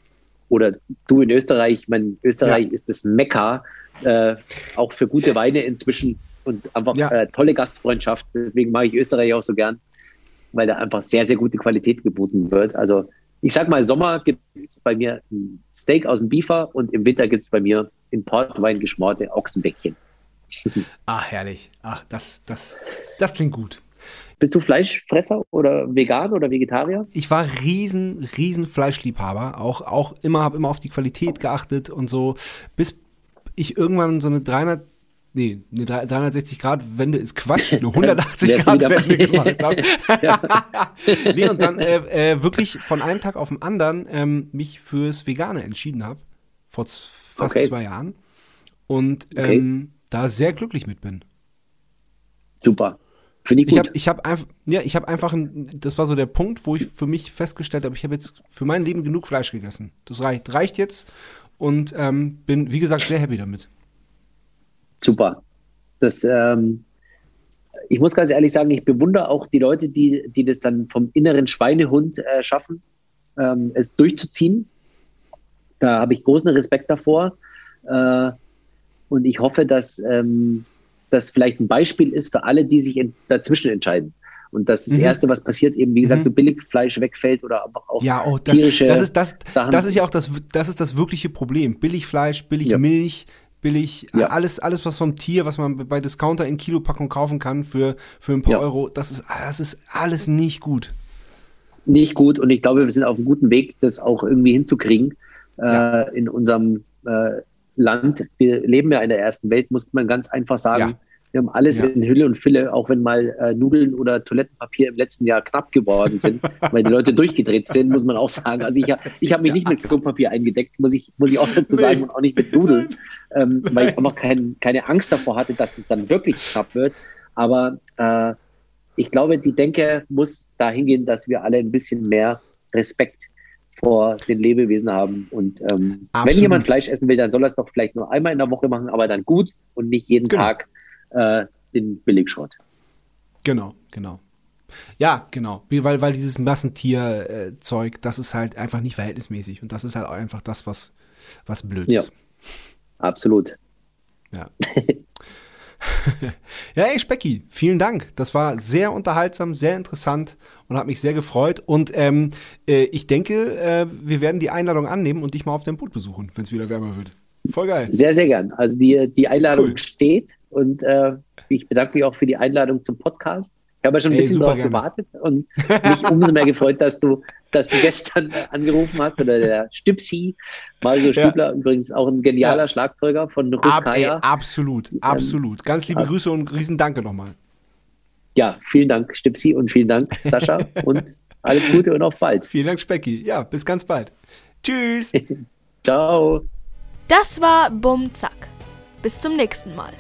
Oder du in Österreich, ich meine, Österreich ja. ist das Mekka, äh, auch für gute Weine inzwischen und einfach ja. äh, tolle Gastfreundschaft. Deswegen mag ich Österreich auch so gern, weil da einfach sehr, sehr gute Qualität geboten wird. Also ich sag mal, Sommer gibt es bei mir ein Steak aus dem Biefer und im Winter gibt es bei mir in Portwein geschmorte Ochsenbäckchen. Ah, herrlich. Ach, das, das, das klingt gut. Bist du Fleischfresser oder vegan oder Vegetarier? Ich war riesen, riesen Fleischliebhaber. Auch, auch immer, habe immer auf die Qualität geachtet und so, bis ich irgendwann so eine 300 Nee, eine 360 Grad Wende ist Quatsch, eine 180 Grad Wende gemacht habe. nee, und dann äh, äh, wirklich von einem Tag auf den anderen ähm, mich fürs Vegane entschieden habe. Vor fast okay. zwei Jahren. Und ähm, okay. da sehr glücklich mit bin. Super. Finde ich gut. Ich habe hab einfach, ja, ich habe einfach, ein, das war so der Punkt, wo ich für mich festgestellt habe, ich habe jetzt für mein Leben genug Fleisch gegessen. Das reicht, reicht jetzt und ähm, bin, wie gesagt, sehr happy damit. Super. Das, ähm, ich muss ganz ehrlich sagen, ich bewundere auch die Leute, die, die das dann vom inneren Schweinehund äh, schaffen, ähm, es durchzuziehen. Da habe ich großen Respekt davor. Äh, und ich hoffe, dass ähm, das vielleicht ein Beispiel ist für alle, die sich in, dazwischen entscheiden. Und das ist das mhm. Erste, was passiert, eben, wie gesagt, mhm. so Billigfleisch wegfällt oder einfach auch ja, oh, das, tierische das ist das, Sachen. Das ist ja auch das, das, ist das wirkliche Problem. Billigfleisch, Billigmilch, ja. Billig, ja. alles, alles, was vom Tier, was man bei Discounter in Kilopackung kaufen kann für, für ein paar ja. Euro, das ist, das ist alles nicht gut. Nicht gut und ich glaube, wir sind auf einem guten Weg, das auch irgendwie hinzukriegen äh, in unserem äh, Land. Wir leben ja in der ersten Welt, muss man ganz einfach sagen. Wir haben alles ja. in Hülle und Fülle, auch wenn mal äh, Nudeln oder Toilettenpapier im letzten Jahr knapp geworden sind, weil die Leute durchgedreht sind, muss man auch sagen. Also ich, ich habe mich nicht mit Klopapier eingedeckt, muss ich, muss ich auch dazu sagen, nee. und auch nicht mit Nudeln, ähm, weil ich auch noch kein, keine Angst davor hatte, dass es dann wirklich knapp wird. Aber äh, ich glaube, die Denke muss dahin gehen, dass wir alle ein bisschen mehr Respekt vor den Lebewesen haben. Und ähm, wenn jemand Fleisch essen will, dann soll er es doch vielleicht nur einmal in der Woche machen, aber dann gut und nicht jeden genau. Tag äh, den Billigschrott. Genau, genau. Ja, genau. Weil, weil dieses Massentierzeug, das ist halt einfach nicht verhältnismäßig. Und das ist halt auch einfach das, was, was blöd ja. ist. Absolut. Ja. ja, ey, Specki, vielen Dank. Das war sehr unterhaltsam, sehr interessant und hat mich sehr gefreut. Und ähm, äh, ich denke, äh, wir werden die Einladung annehmen und dich mal auf dem Boot besuchen, wenn es wieder wärmer wird. Voll geil. Sehr, sehr gern. Also die, die Einladung cool. steht und äh, ich bedanke mich auch für die Einladung zum Podcast. Ich habe ja schon ein Ey, bisschen darauf gewartet und mich umso mehr gefreut, dass du, dass du gestern angerufen hast oder der Stüpsi, Mario Stübler, ja. übrigens auch ein genialer ja. Schlagzeuger von Ruskaya. Ab, ey, absolut, absolut. Ganz liebe Grüße und riesen Danke nochmal. ja, vielen Dank, Stipsi, und vielen Dank, Sascha. und alles Gute und auf bald. Vielen Dank, Specki. Ja, bis ganz bald. Tschüss. Ciao. Das war Bum Zack. Bis zum nächsten Mal.